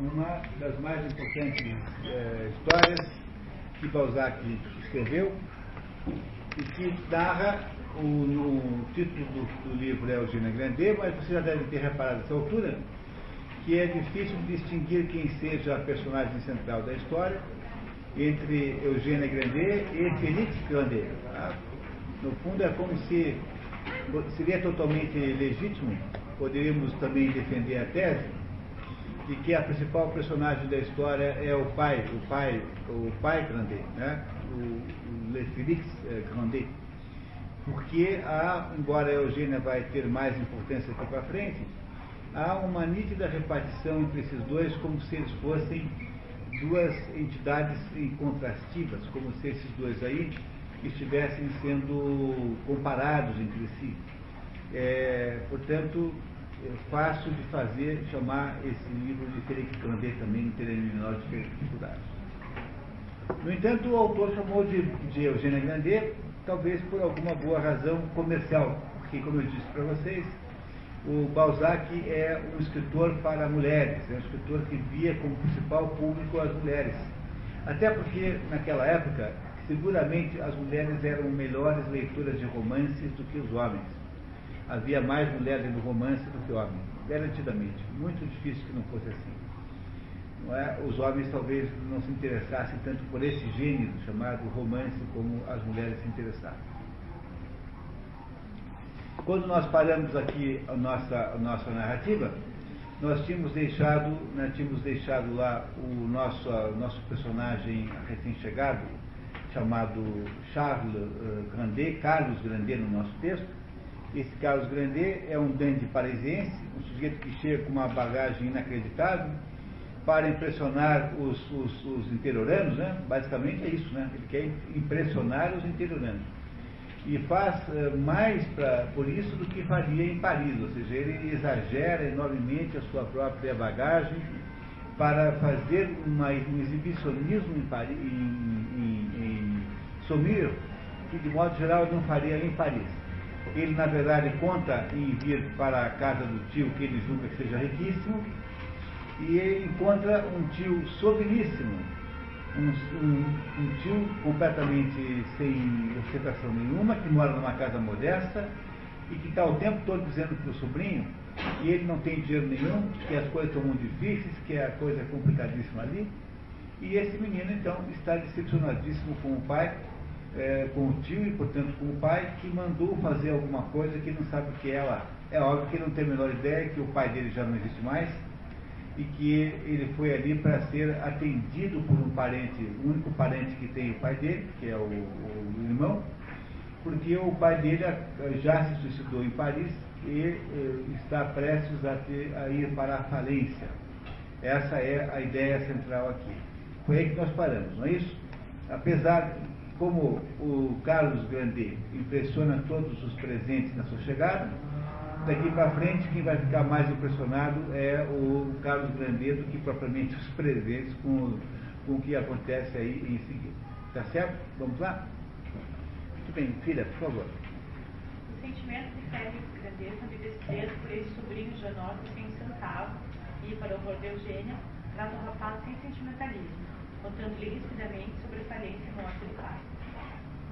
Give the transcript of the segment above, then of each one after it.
uma das mais importantes é, histórias que Balzac escreveu e que narra, o, no título do, do livro é Eugênia Grandet, mas você já deve ter reparado essa altura, que é difícil distinguir quem seja a personagem central da história entre Eugênia Grandet e Félix Grandet. Tá? No fundo é como se seria totalmente legítimo, poderíamos também defender a tese, de que a principal personagem da história é o pai, o pai, o pai Grandet, né? o, Le Félix eh, Grandet. Porque há, embora a Eugênia vai ter mais importância aqui para frente, há uma nítida repartição entre esses dois como se eles fossem duas entidades incontrastivas, como se esses dois aí estivessem sendo comparados entre si. É, portanto, é fácil de fazer chamar esse livro de Grandet também, teria menor dificuldade. No entanto, o autor chamou de, de Eugênia Grandet, talvez por alguma boa razão comercial, porque, como eu disse para vocês, o Balzac é um escritor para mulheres, é um escritor que via como principal público as mulheres. Até porque, naquela época, seguramente as mulheres eram melhores leitoras de romances do que os homens. Havia mais mulheres no romance do que homens, garantidamente. Muito difícil que não fosse assim. Não é? Os homens talvez não se interessassem tanto por esse gênero chamado romance como as mulheres se interessavam. Quando nós paramos aqui a nossa, a nossa narrativa, nós tínhamos deixado, nós tínhamos deixado lá o nosso, nosso personagem recém-chegado, chamado Charles uh, Grandet, Carlos Grandet no nosso texto. Esse Carlos Grandet é um dandy parisiense, um sujeito que chega com uma bagagem inacreditável para impressionar os, os, os interioranos, né? basicamente é isso, né? ele quer impressionar os interioranos e faz uh, mais pra, por isso do que faria em Paris, ou seja, ele exagera enormemente a sua própria bagagem para fazer uma, um exibicionismo em, Paris, em, em, em Saumur, que de modo geral não faria em Paris. Ele, na verdade, conta em vir para a casa do tio que ele julga que seja riquíssimo, e ele encontra um tio sobríssimo, um, um, um tio completamente sem ostentação nenhuma, que mora numa casa modesta e que está o tempo todo dizendo para o sobrinho que ele não tem dinheiro nenhum, que as coisas estão muito difíceis, que a coisa é complicadíssima ali. E esse menino, então, está decepcionadíssimo com o pai, é, com o tio e, portanto, com o pai, que mandou fazer alguma coisa que não sabe o que é lá. É óbvio que ele não tem a menor ideia, que o pai dele já não existe mais, e que ele foi ali para ser atendido por um parente, o único parente que tem o pai dele, que é o, o irmão, porque o pai dele já se suicidou em Paris e eh, está prestes a, ter, a ir para a falência. Essa é a ideia central aqui. Foi aí que nós paramos, não é isso? Apesar, como o Carlos Grandet impressiona todos os presentes na sua chegada, daqui para frente, quem vai ficar mais impressionado é o Carlos Grandet do que propriamente os presentes com, com o que acontece aí em seguida. Tá certo? Vamos lá? Muito bem, filha, por favor. O sentimento de Félix Grandet de desprezo por esse sobrinho Janot sem um centavo e, para o horror de Eugênia, trata o rapaz sem sentimentalismo, contando-lhe rispidamente sobre a falência e morte do pai.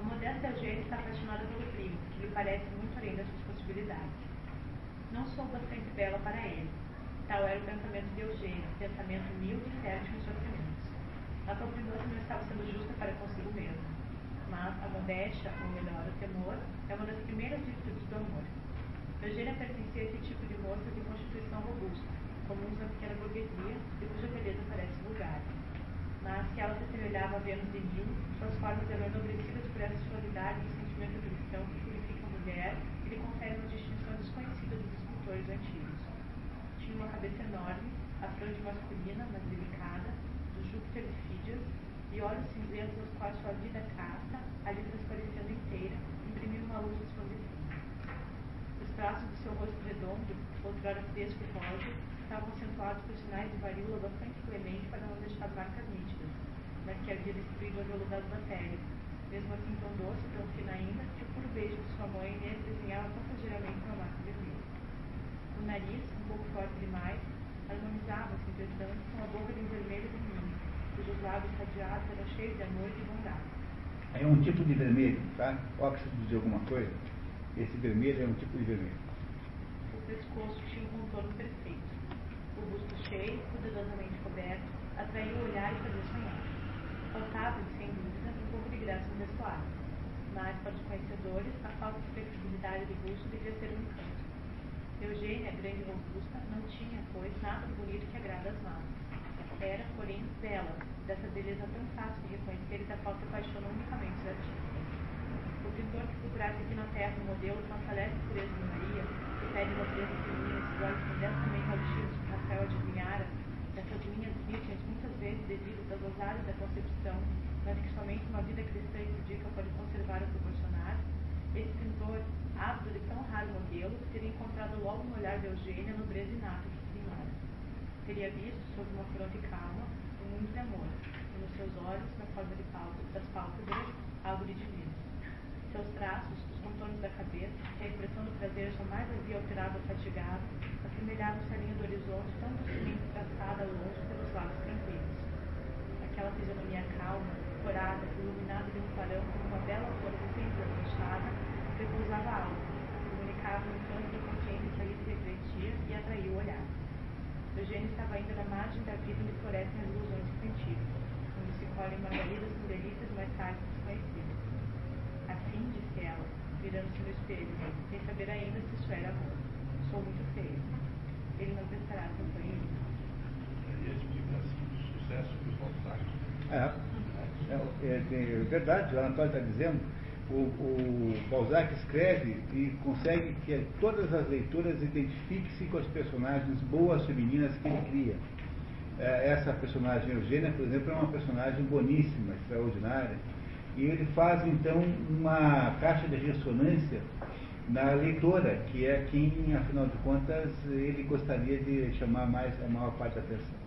O modesto Eugênia está apaixonado pelo primo, que lhe parece muito além das suas possibilidades não sou bastante bela para ele. Tal era o pensamento de Eugênia, pensamento humilde e fértil em sofrimentos. A compreensão não estava sendo justa para consigo mesma. Mas a modéstia, ou melhor, o temor, é uma das primeiras virtudes do amor. Eugênia pertencia a esse tipo de moça de constituição robusta, comuns na pequena burguesia e cuja beleza parece vulgar. Mas se ela se assemelhava a Vênus de Mil, suas formas eram enobrecidas por essa suavidade e sentimento cristão que purifica a mulher e lhe confere uma distinção desconhecida dos escritores antigos. Tinha uma cabeça enorme, a fronte masculina, mas delicada, do Júpiter de Fídias, e olhos cinzentos aos quais sua vida casta, ali transparecendo inteira, imprimiam uma luz expositiva. Os traços de seu rosto redondo, outrora fresco e rosa, estavam acentuados por sinais de varíola bastante clemente para não deixar marcas nítidas, mas que havia destruído a veludosa matéria, mesmo assim tão doce, tão fina ainda, que o puro beijo de sua mãe nele desenhava passageiramente uma marca de. O nariz, um pouco forte demais, harmonizava-se, entretanto, com a boca lábios radiados eram cheios de amor e de bondade. É um tipo de vermelho, tá? Óxido de alguma coisa. Esse vermelho é um tipo de vermelho. O pescoço tinha um contorno perfeito. O busto cheio, cuidadosamente coberto, atraiu o olhar e fazia sonhar. Faltava, sem dúvida, um pouco de graça no vestuário. Mas, para os conhecedores, a falta de flexibilidade do busto devia ser um encanto. Eugênia, grande e robusta, não tinha, pois, nada de bonito que agrada às massas. Era, porém, bela, dessa beleza tão fácil de reconhecer e da qual se apaixonam unicamente os artistas. O pintor que figurasse aqui na terra um modelo de uma celeste pureza de Maria, que pede beleza feminina, esses olhos modestamente altivos que Rafael adivinhara, essas linhas vírgenes vezes devidas aos osários da concepção, mas que somente uma vida cristã e pudica pode conservar ou proporcionar, esse pintor, ávido de tão raro modelo, teria encontrado logo no olhar de Eugênia no breve inato que teria visto, sob uma fronte calma, um mundo de amor, e nos seus olhos, na forma de palpos, das pálpebras, algo de divino. Seus traços, os contornos da cabeça, que a expressão do prazer jamais havia alterado ou fatigado, assemelhavam-se à linha do horizonte tão docemente traçada longe pelos tranquilos. Aquela fisionomia calma, corada, iluminada de um clarão como uma bela flor recém-desabrochada, repousava alto, comunicava um encanto da consciência que ali se refletia e atraía o olhar. Eugênio estava ainda na margem da vida onde florescem as ilusões infantis, onde se colhem margaridas com delícias mais tarde desconhecidas. Assim, disse ela, virando-se no espelho, sem saber ainda se isso era amor. Sou muito feia. Ele não prestará atenção em mim. E a explicação do sucesso. É, é, é, é verdade, o Anatólio está dizendo o, o Balzac escreve e consegue que todas as leituras identifiquem-se com as personagens boas femininas que ele cria. É, essa personagem Eugênia, por exemplo, é uma personagem boníssima, extraordinária, e ele faz então uma caixa de ressonância na leitora, que é quem, afinal de contas, ele gostaria de chamar mais a maior parte da atenção.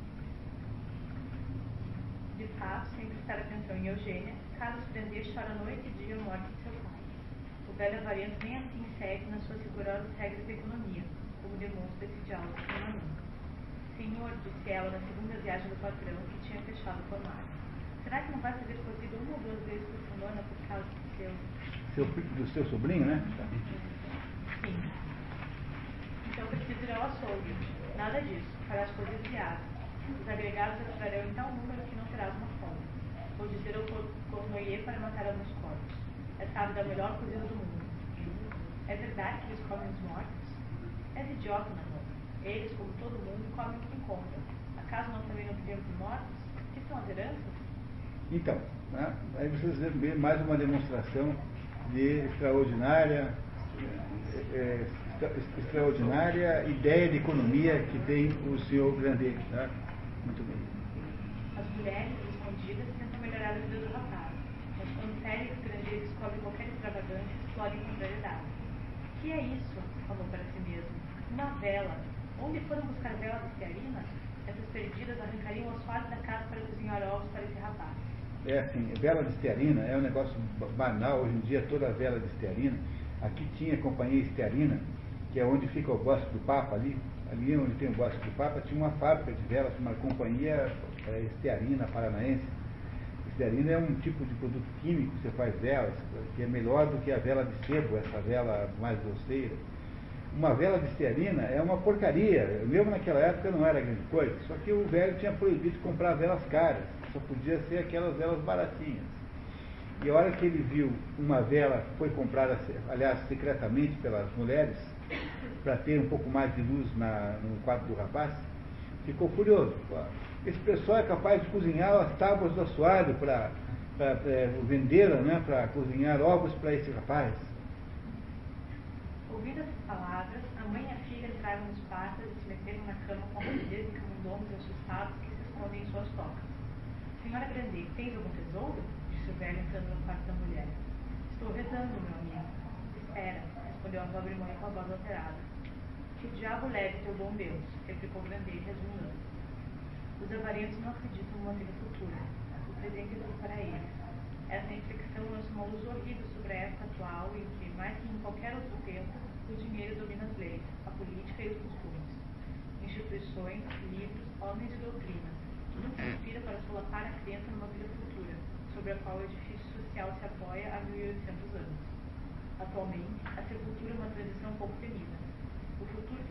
Fato, sem prestar atenção em Eugênia, Carlos Grandet chora noite e dia a morte de seu pai. O velho avarento nem assim segue nas suas rigorosas regras de economia, como demonstra esse diálogo com nunca. Senhor, disse ela na segunda viagem do patrão, que tinha fechado o formário, será que não vai fazer cozido uma ou duas vezes por semana por causa do seu... seu do seu sobrinho, né? Sim. Então preciso ir ao açougue. Nada disso. Farás de asa. Os agregados entrarão em tal número que não terás uma ou dizer ao cornoyer para matar alguns corpos. É sábio da melhor cozinha do mundo. É verdade que eles comem os mortos? És idiota, Nanon. Eles, como todo mundo, comem o que encontram. Acaso nós também não vivemos mortos? Que são as heranças? Então, né, aí vocês vê mais uma demonstração de extraordinária, é, extraordinária ideia de economia que tem o senhor Grandet. Né? Muito bem. As mulheres escondidas melhorar a vida do rapaz, mas quando sério estrangeiro descobre qualquer extravagância, explode em contrariedade. Que é isso? falou para si mesmo. Uma vela. Onde foram buscar velas de stearina? Essas perdidas arrancariam o asfalto da casa para cozinhar ovos para esse rapaz. É assim, vela de stearina é um negócio banal, hoje em dia toda vela de stearina. Aqui tinha a companhia stearina, que é onde fica o bosque do Papa ali, ali onde tem o bosque do Papa, tinha uma fábrica de velas, uma companhia é, stearina paranaense glicerina é um tipo de produto químico que você faz velas, que é melhor do que a vela de sebo, essa vela mais grosseira. Uma vela de estearina é uma porcaria. Mesmo naquela época não era grande coisa. Só que o velho tinha proibido comprar velas caras. Só podia ser aquelas velas baratinhas. E a hora que ele viu uma vela que foi comprada, aliás, secretamente pelas mulheres, para ter um pouco mais de luz na, no quarto do rapaz, ficou furioso. Esse pessoal é capaz de cozinhar as tábuas do assoalho para é, vendê-la, né, para cozinhar ovos para esse rapaz. Ouvidas essas palavras, a mãe e a filha entraram nos quartos e se meteram na cama com rapidez e camundongos assustados que se escondem em suas tocas. Senhora Grandet, tens algum tesouro? disse o velho entrando no quarto da mulher. Estou rezando, meu amigo. Espera, respondeu a pobre mãe com a voz alterada. Que diabo leve teu bom Deus, replicou Grandet, resmungando. Os avarentos não acreditam numa vida futura. O presente é tudo para eles. Essa infecção lança uma luz horrível sobre a época atual em que, mais que em qualquer outro tempo, o dinheiro domina as leis, a política e os costumes. Instituições, livros, homens e doutrinas. Tudo conspira para solapar a crença no sobre a qual o edifício social se apoia há 1800 anos. Atualmente, a sepultura é uma tradição pouco temida.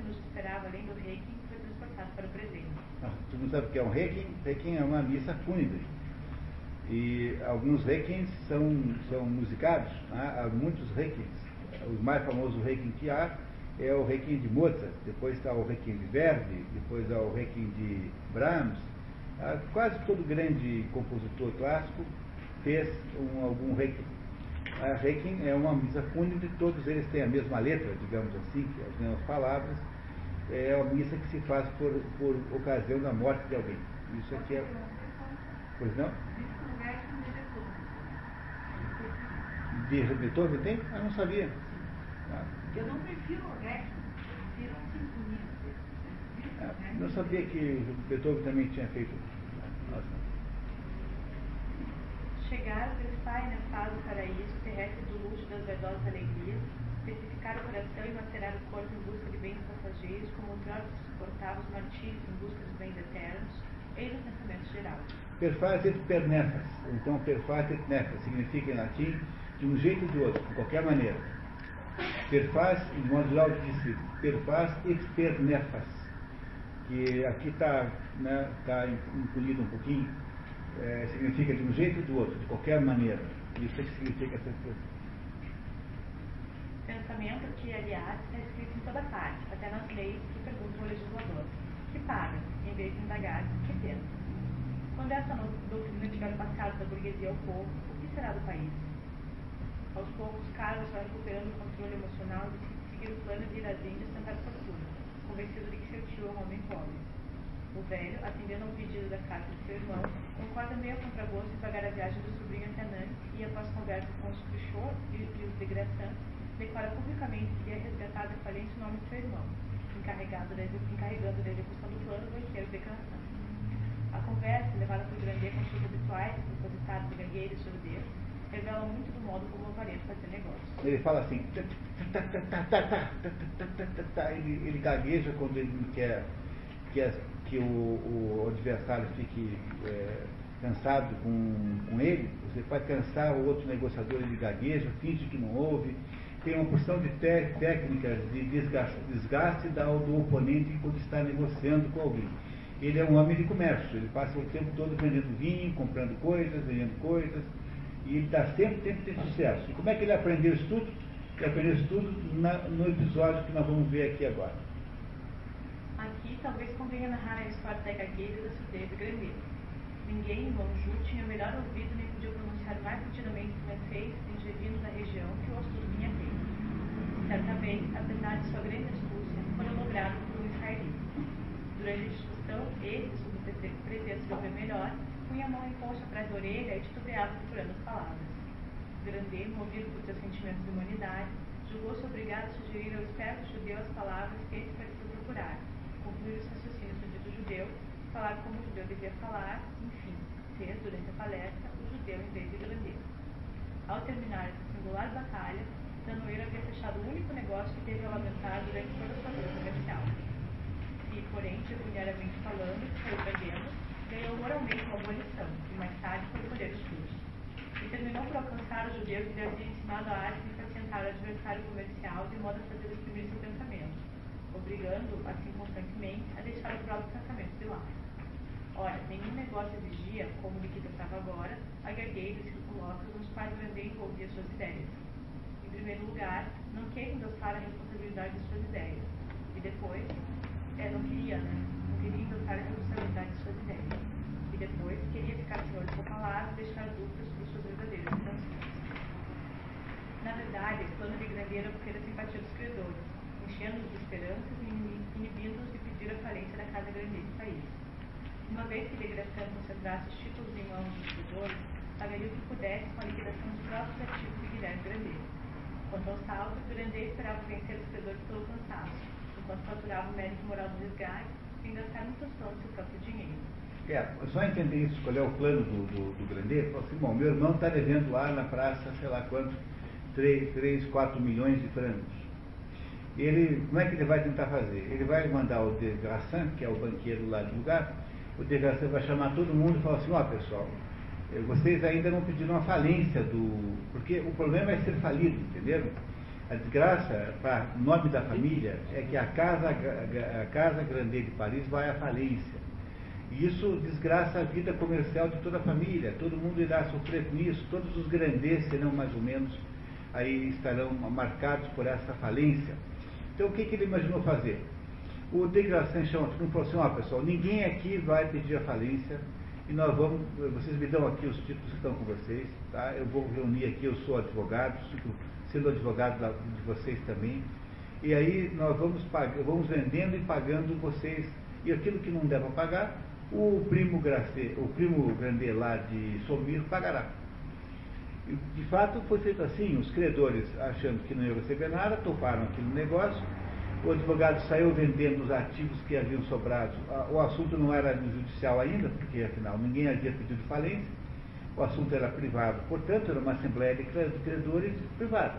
Nos esperava além do Reiki foi transportado para o presente. Ah, tu não sabe o que é um Reiki? Reiki é uma missa fúnebre. E alguns reikins são, são musicados, né? há muitos reikins. O mais famoso reikin que há é o reikin de Mozart, depois está o reikin de Verdi, depois há o reikin de Brahms. Ah, quase todo grande compositor clássico fez um, algum reikin. A reikin é uma missa fúnebre, todos eles têm a mesma letra, digamos assim, as mesmas palavras. É uma missa que se faz por, por ocasião da morte de alguém. Isso aqui é. Pois não? De Beethoven tem? Eu não sabia. Ah. Eu não prefiro o resto, prefiro a sinfonia. Ah, não sabia que Beethoven também tinha feito. Nossa. Chegar prestar na fase do paraíso terrestre do luxo das verdosas alegrias, especificar o coração e macerar o corpo em busca de bens passageiros, como outrora se suportava os martírios em busca dos bens eternos, eis o pensamento geral. Perfaz et per nefas. Então, perfaz et nefas significa em latim de um jeito ou de outro, de qualquer maneira. Perfaz, em modo geral, disse perfaz et per nefas. Que aqui está né, tá incluído um pouquinho, é, significa de um jeito ou do outro, de qualquer maneira. Isso é que significa essa expressão. Pensamento que, aliás, é escrito em toda parte, até nas leis que perguntam ao legislador, que paga, em vez de indagar, que pensa. Quando essa doutrina tiver passado da burguesia ao povo, o que será do país? Aos poucos, Carlos vai recuperando o controle emocional de seguir o plano de ir às Índias tentar fortuna, convencido de que seu tio é um homem pobre. O velho, atendendo ao pedido da carta de seu irmão, concorda meio a contragosto em pagar a viagem do sobrinho até Nantes e, após conversa com os Cruchot e, os de declara publicamente que ia resgatar da falência o nome de seu irmão, encarregado da, encarregando da execução do plano banqueiro de Grassin. A conversa, levada por Grandet com seus habituais, depositados de gangueiro e surdez, revela muito do modo como o aparenta fazer negócio. Ele fala assim, ele, ele gagueja quando ele quer, que o, adversário fique é, cansado com, com ele. Você pode cansar o outro negociador, ele gagueja, finge que não ouve. Tem uma porção de técnicas de desgaste, desgaste do oponente quando está negociando com alguém ele é um homem de comércio, ele passa o tempo todo vendendo vinho, comprando coisas, vendendo coisas, e ele dá sempre tempo de sucesso. E como é que ele aprendeu isso tudo? Ele aprendeu isso tudo na, no episódio que nós vamos ver aqui agora. Aqui talvez convenha narrar a história da gagueira da surdez grande. Ninguém em Monju tinha melhor ouvido nem podia pronunciar mais nitidamente francês ingerindo da região que o Ostur tinha feito. Certa vez, apesar de sua grande astúcia, foi logrado por um israelita. Durante então, ele, sob o pretexto de ouvir melhor, punha a mão em posto atrás da orelha e titubeava procurando as palavras. Grandet, movido por seus sentimentos de humanidade, julgou-se obrigado a sugerir ao esperto judeu as palavras que esse parecia procurar, concluir os raciocínios do dito judeu, falar como o judeu devia falar, enfim, ser, durante a palestra, o judeu em vez de Grandet. Ao terminar essa singular batalha, Danoeiro havia fechado o único negócio que teve a lamentar durante toda a sua vida comercial que, porém, pecuniariamente falando, foi perdendo, ganhou moralmente uma boa lição, e mais tarde foi poder estudos. E terminou por alcançar o judeu que lhe havia ensinado a arte de impacientar o adversário comercial de modo a fazer exprimir seu pensamento, obrigando, assim constantemente, a deixar o próprio pensamento de lado. Ora, nenhum negócio exigia, como o que tratava agora, a gagueiros e colóquios nos quais Grandet envolvia suas ideias. Em primeiro lugar, não queira endossar a responsabilidade de suas ideias, e depois, é, não queria, né? Não queria endossar a responsabilidade de suas ideias. E depois queria ficar de sua palavra e deixar dúvidas sobre suas verdadeiras intenções. Na verdade, o plano de Grandeira obter a simpatia dos credores, enchendo-os de esperanças e inibindo-os de pedir a falência da Casa Grande do país. Uma vez que Degração concentrasse os títulos em mãos dos credores, pagaria o que pudesse com a liquidação dos próprios ativos de Guilherme Grandeiro. Quanto ao saldo, Grandeiro esperava vencer os credores pelo cansaço enquanto faturava o mérito moral do desgaste, sem gastar um tostão do seu próprio dinheiro. É, só entender isso, qual é o plano do, do, do Grandet, falou assim, bom, meu irmão está devendo lá na praça, sei lá quanto, 3, 3, 4 milhões de francos. Ele, como é que ele vai tentar fazer? Ele vai mandar o De Grassin, que é o banqueiro lá do lugar, o De Grassin vai chamar todo mundo e falar assim, ó oh, pessoal, vocês ainda não pediram a falência do. Porque o problema é ser falido, entenderam? A desgraça, para nome da família, é que a Casa, a casa Grande de Paris vai à falência. E isso desgraça a vida comercial de toda a família. Todo mundo irá sofrer com isso. Todos os grandes serão mais ou menos, aí estarão marcados por essa falência. Então o que, que ele imaginou fazer? O chama todo mundo falou assim, ó pessoal, ninguém aqui vai pedir a falência e nós vamos, vocês me dão aqui os títulos que estão com vocês, tá? Eu vou reunir aqui, eu sou advogado, sendo advogado de vocês também. E aí nós vamos, vamos vendendo e pagando vocês. E aquilo que não der para pagar, o primo, Grace, o primo Grande lá de Somir pagará. De fato foi feito assim, os credores achando que não iam receber nada, toparam aquele negócio, o advogado saiu vendendo os ativos que haviam sobrado. O assunto não era judicial ainda, porque afinal ninguém havia pedido falência, o assunto era privado, portanto era uma assembleia de credores privada.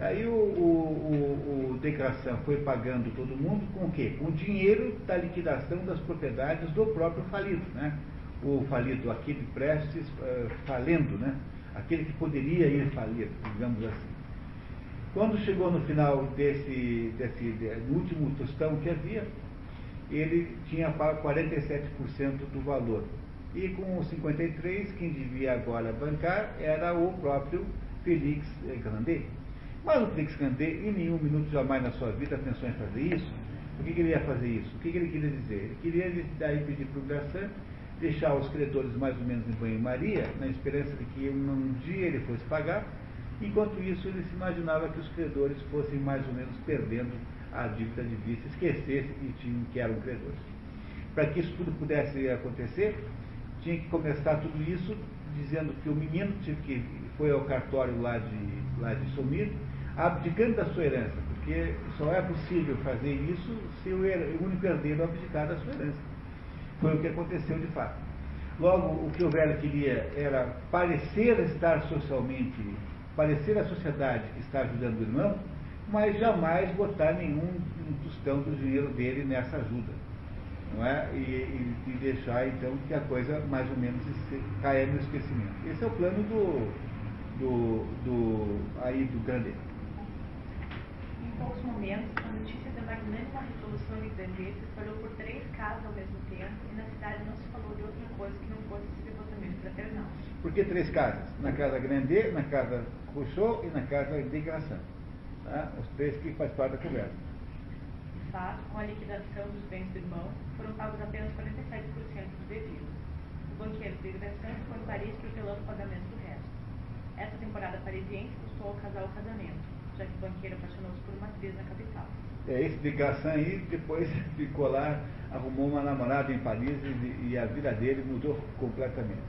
Aí o, o, o, o foi pagando todo mundo com o quê? Com o dinheiro da liquidação das propriedades do próprio falido, né? O falido, aquele prestes uh, falendo, né? Aquele que poderia ir falir, digamos assim. Quando chegou no final desse, desse no último tostão que havia, ele tinha pago 47% do valor. E com os 53, quem devia agora bancar era o próprio Felix Grandet. Mas o Felix Grandet, em nenhum minuto jamais na sua vida, pensou em fazer isso. Por que, que ele ia fazer isso? O que, que ele queria dizer? Ele queria daí pedir para o Grassan deixar os credores mais ou menos em banho-maria, na esperança de que um dia ele fosse pagar, Enquanto isso, ele se imaginava que os credores fossem mais ou menos perdendo a dívida de vista, esquecessem que, tinham, que eram credores. Para que isso tudo pudesse acontecer, tinha que começar tudo isso dizendo que o menino que foi ao cartório lá de, lá de Somir, abdicando da sua herança, porque só é possível fazer isso se o, o único herdeiro abdicar da sua herança. Foi o que aconteceu de fato. Logo, o que o velho queria era parecer estar socialmente parecer à sociedade que está ajudando o irmão, mas jamais botar nenhum um tostão do dinheiro dele nessa ajuda. Não é? E, e, e, deixar então que a coisa mais ou menos caia no esquecimento. Esse é o plano do, do, do aí do Grande. Em poucos momentos, a notícia da magnânima resolução de Grande se espalhou por três casas ao mesmo tempo e na cidade não se falou de outra coisa que não fosse esse devotamento fraternal. Por que três casas? Na casa Grande, na casa Rousseau e na casa de Graçã. Tá? Os três que faz parte da conversa. De fato, com a liquidação dos bens do irmão, foram pagos apenas 47% dos devidos. O banqueiro de Graçã ficou em Paris protelando o pagamento do resto. Essa temporada parisiense custou ao casal o casamento, já que o banqueiro apaixonou-se por uma atriz na capital. É, esse de Graçã aí depois ficou lá, arrumou uma namorada em Paris e, e a vida dele mudou completamente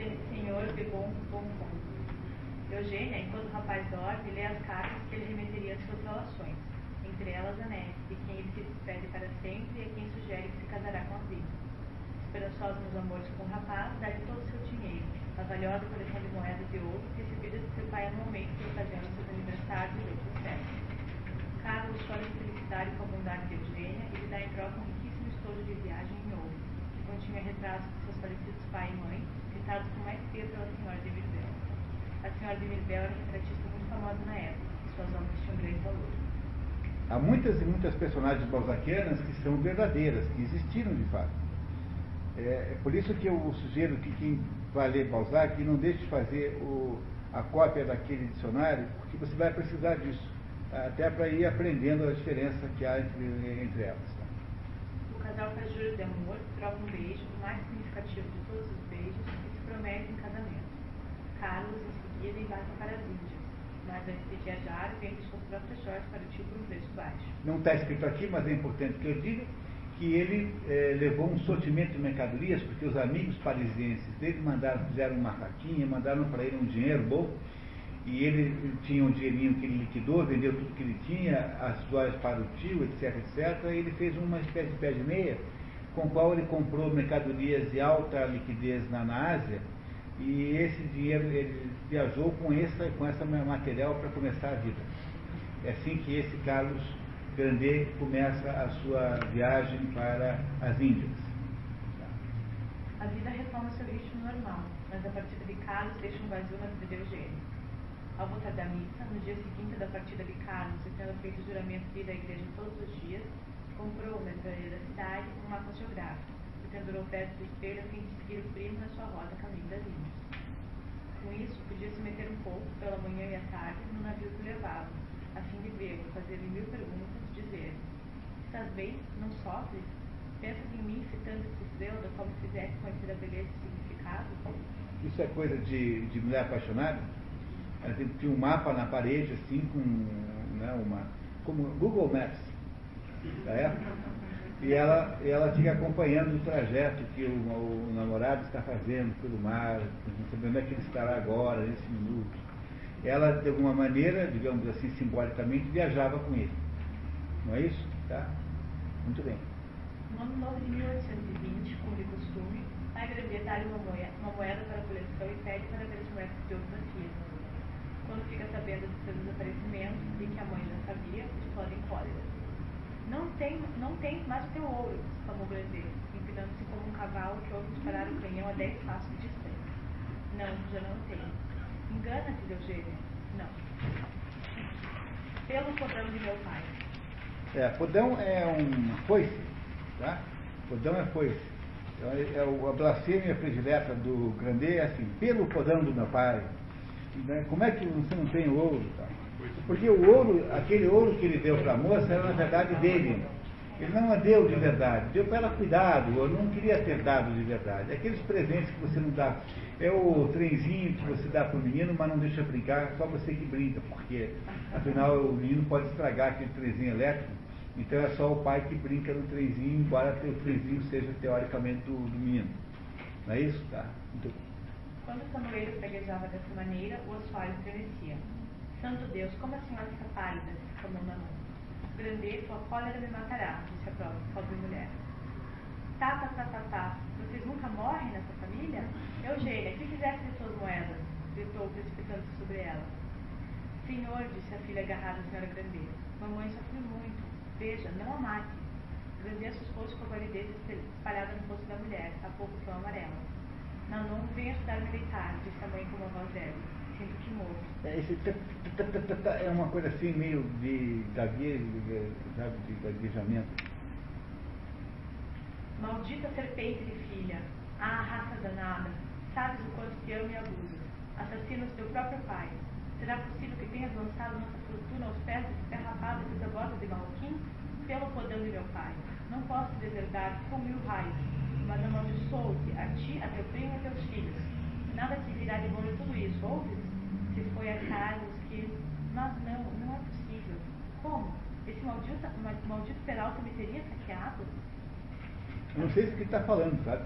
senhor de bom bom bom. Eugênia, enquanto o rapaz dorme, lê as cartas que ele remeteria às suas relações, entre elas a Neve, de quem ele se despede para sempre e a quem sugere que se casará com a vida. Esperançosa nos amores com o rapaz, dá-lhe todo o seu dinheiro, a valiosa coleção de moedas de ouro, recebida de seu pai anualmente por ocasião dos seus aniversários e outras festas. Carlos chora de felicidade com a bondade de Eugênia e lhe dá em troca um riquíssimo estojo de viagem em ouro, que continha retratos de seus falecidos pai e mãe, com maestria pela senhora de Mirbel. A senhora de Mirbel era retratista muito famosa na época, e suas obras tinham grande valor. Há muitas e muitas personagens balzaquianas que são verdadeiras, que existiram de fato. É, é por isso que eu sugiro que quem vai ler Balzac não deixe de fazer o, a cópia daquele dicionário, porque você vai precisar disso, até para ir aprendendo a diferença que há entre, entre elas. O casal faz juros de amor, troca um beijo, o mais significativo beijos, promete casamento. Carlos, em seguida, embarca para as Índias, mas antes de viajar, vende suas próprias para o tio por um preço baixo. Não está escrito aqui, mas é importante que eu diga que ele eh, levou um sortimento de mercadorias, porque os amigos parisienses dele mandaram, fizeram uma cartinha, mandaram para ele um dinheiro bom, e ele tinha um dinheirinho que ele liquidou, vendeu tudo que ele tinha, as joias para o tio, etc, etc, e ele fez uma espécie de pé de meia, com qual ele comprou mercadorias de alta liquidez na, na Ásia, e esse dinheiro ele viajou com essa, com essa material para começar a vida. É assim que esse Carlos Grandet começa a sua viagem para as Índias. A vida retoma seu ritmo normal, mas a partida de Carlos deixa um vazio na vida de Eugênio. Ao voltar da missa, no dia seguinte da partida de Carlos, e tendo feito o juramento de ir à igreja todos os dias, comprou na livraria da cidade um mapa geográfico pendurou perto do espelho a fim de seguir o primo na sua rota a caminho das Índias. Com isso, podia se meter um pouco, pela manhã e à tarde, no navio que levava, a fim de vê-lo, fazer-lhe mil perguntas, dizer: Estás bem? Não sofres? Pensas em mim citando essa estrela como fizeste conhecer a beleza e significado? Isso é coisa de, de mulher apaixonada? Ela tinha um mapa na parede, assim, com né, uma. como Google Maps da época. E ela, ela fica acompanhando o trajeto que o, o namorado está fazendo pelo mar, não sabendo onde é que ele estará agora, nesse minuto. Ela, de alguma maneira, digamos assim, simbolicamente, viajava com ele. Não é isso? Tá? Muito bem. No ano novo de 1820, como de costume, a igreja dá-lhe uma moeda, uma moeda para a coleção e pede para ver as moedas de outras filhas. Quando fica sabendo do seu desaparecimento e que a mãe já sabia, explode em cólera. Não tem, não tem mais o ouro, exclamou Grandet, empinando-se como um cavalo que ouve disparar o canhão a dez passos de distância. Não, já não tenho. Engana-te, Eugênia. Não. Pelo podão de meu pai. É, podão é um foice, tá? Podão é. Então, é, a blasfêmia predileta do Grandet é assim, pelo podão do meu pai. Né? Como é que você não tem ouro? Tá? Porque o ouro, aquele ouro que ele deu para a moça era na verdade dele. Ele não a deu de verdade, deu para ela cuidado, eu não queria ter dado de verdade. Aqueles presentes que você não dá, é o trenzinho que você dá para o menino, mas não deixa brincar, só você que brinca, porque afinal o menino pode estragar aquele trenzinho elétrico, então é só o pai que brinca no trenzinho, embora o trenzinho seja teoricamente do, do menino. Não é isso? Tá. Bom. Quando Samuel praguejava dessa maneira, o assoalho estremecia. Santo Deus, como a senhora está pálida, exclamou Manon. Grandet, tua cólera me matará, disse a própria pobre mulher. Tá, tá, tá, tá, tá. Vocês nunca morrem nessa família? Eugênia, que fizeste de suas moedas? gritou, precipitando-se sobre ela. Senhor, disse a filha agarrada à senhora Grandet, mamãe sofreu muito. Veja, não a mate. Grandet assustou-se com a validez espalhada no rosto da mulher, a pouco tão amarela. Manon, vem ajudar-me a deitar, disse a mãe com uma voz débil. É, esse t- t- t- t- t- é uma coisa assim meio de gaguejo, de- sabe, de gaguejamento. Maldita serpente de filha, ah, raça danada, sabes o quanto te amo e abusas. Assassinas teu próprio pai. Será possível que tenhas lançado nossa fortuna aos pés desse derrapado desabota de Malquim? Pelo poder de meu pai. Não posso deserdar com mil raios, mas amaldiçoo-te a ti, a teu primo e a teus filhos. Nada te virá de bom de tudo isso, ouves? Foi a Carlos que... Mas não, não é possível. Como? Esse maldito, ma- maldito Peralta me teria saqueado? Eu não sei do que está falando, sabe?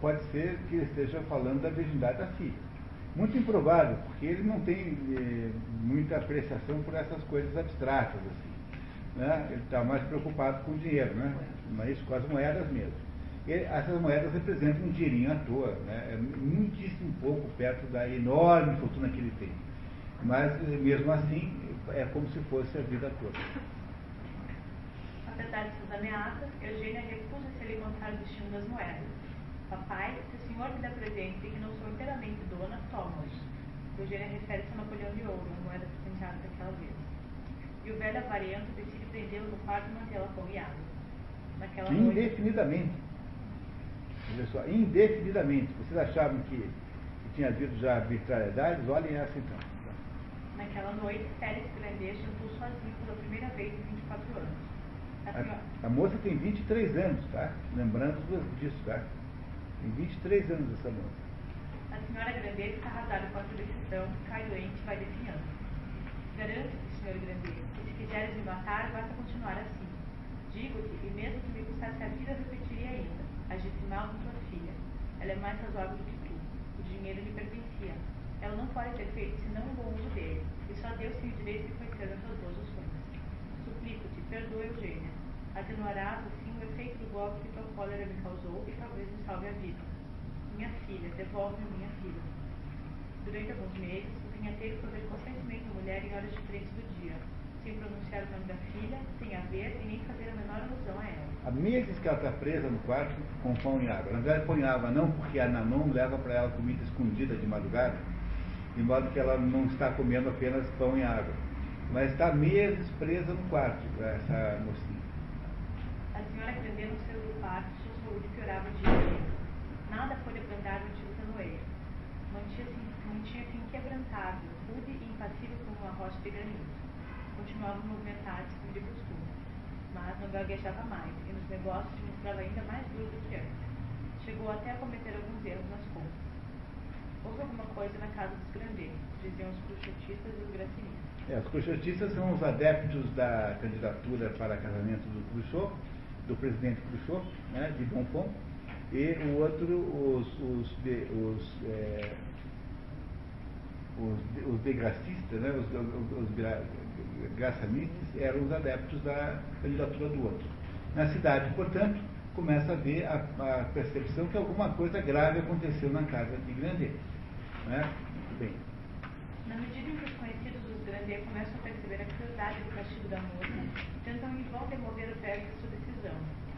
Pode ser que ele esteja falando da virgindade da filha. Muito improvável, porque ele não tem eh, muita apreciação por essas coisas abstratas, assim. Né? Ele está mais preocupado com o dinheiro, né? Mas com as moedas mesmo. E essas moedas representam um dinheirinho à toa, né? É muitíssimo pouco perto da enorme fortuna que ele tem. Mas, mesmo assim, é como se fosse a vida toda. Apesar de suas ameaças, Eugênia recusa-se a lhe contar o destino das moedas. Papai, se o senhor me dá presente de que não sou inteiramente dona, toma-os. Eugênia refere-se a Napoleão de Ouro, a moeda presenteada daquela vez. E o velho avarento decide prendê-lo no quarto e mantê-lo afogueado. Naquela noite, Indefinidamente. Olha só, indefinidamente. Vocês achavam que, que tinha havido já arbitrariedades? Olhem essa então. naquela noite, Félix Grandet jantou sozinho pela primeira vez em 24 anos. A senhora, A, a moça tem 23 anos, tá? Lembrando do- disso, tá? Tem 23 anos essa moça. a senhora Grandet está arrasada com a sua decisão, cai doente e vai definhando. Garanto-te, senhor Grandet, que se quiseres me matar, basta continuar assim. Digo-te, e mesmo que me custasse a vida, repetiria ainda. Agisse mal com tua filha. Ela é mais razoável do que tu. O dinheiro lhe pertencia. Ela não pode ter feito senão um bom uso dele. E só Deus tem o direito de conhecer as suas boas ações. Suplico-te, perdoa Eugênia. Atenuarás, assim, o efeito do golpe que tua cólera me causou e talvez me salve a vida. Minha filha, devolve-me minha filha. Durante alguns meses, o vinheteiro foi constantemente a mulher em horas diferentes do dia, sem pronunciar o nome da filha, sem a ver e nem fazer a menor alusão a ela. Diz que ela está presa no quarto com pão e água. Na verdade, põe água não, porque a Nanon leva para ela comida escondida de madrugada, de modo que ela não está comendo apenas pão e água. Mas está meses presa no quarto, essa mocinha. A senhora Grandê no seu quarto, sua saúde piorava a dia. Nada foi plantado de Utanoeira. Mantinha-se mantinha-se inquebrantável, rude e impassível como uma rocha de granito. Continuava a movimentar-se como de costume, mas não gaguejava mais nos negócios se mostrava ainda mais duro do que antes. Chegou até a cometer alguns erros nas contas. Houve alguma coisa na casa dos Grandê, diziam os cruxotistas e os gracinistas. É, os cruxotistas são os adeptos da candidatura para casamento do Khrushchev, do presidente Khrushchev, né, de Bonfont, e o outro, os, os, os, é, os, os degracistas, né, os, os, os eram os adeptos da candidatura do outro. Na cidade, portanto, começa a haver a, a percepção que alguma coisa grave aconteceu na casa de Grandet. Né? Muito bem. Na medida em que os conhecidos dos Grandet começam a perceber a crueldade do castigo da moça, tentam em volta remover o pé de sua decisão,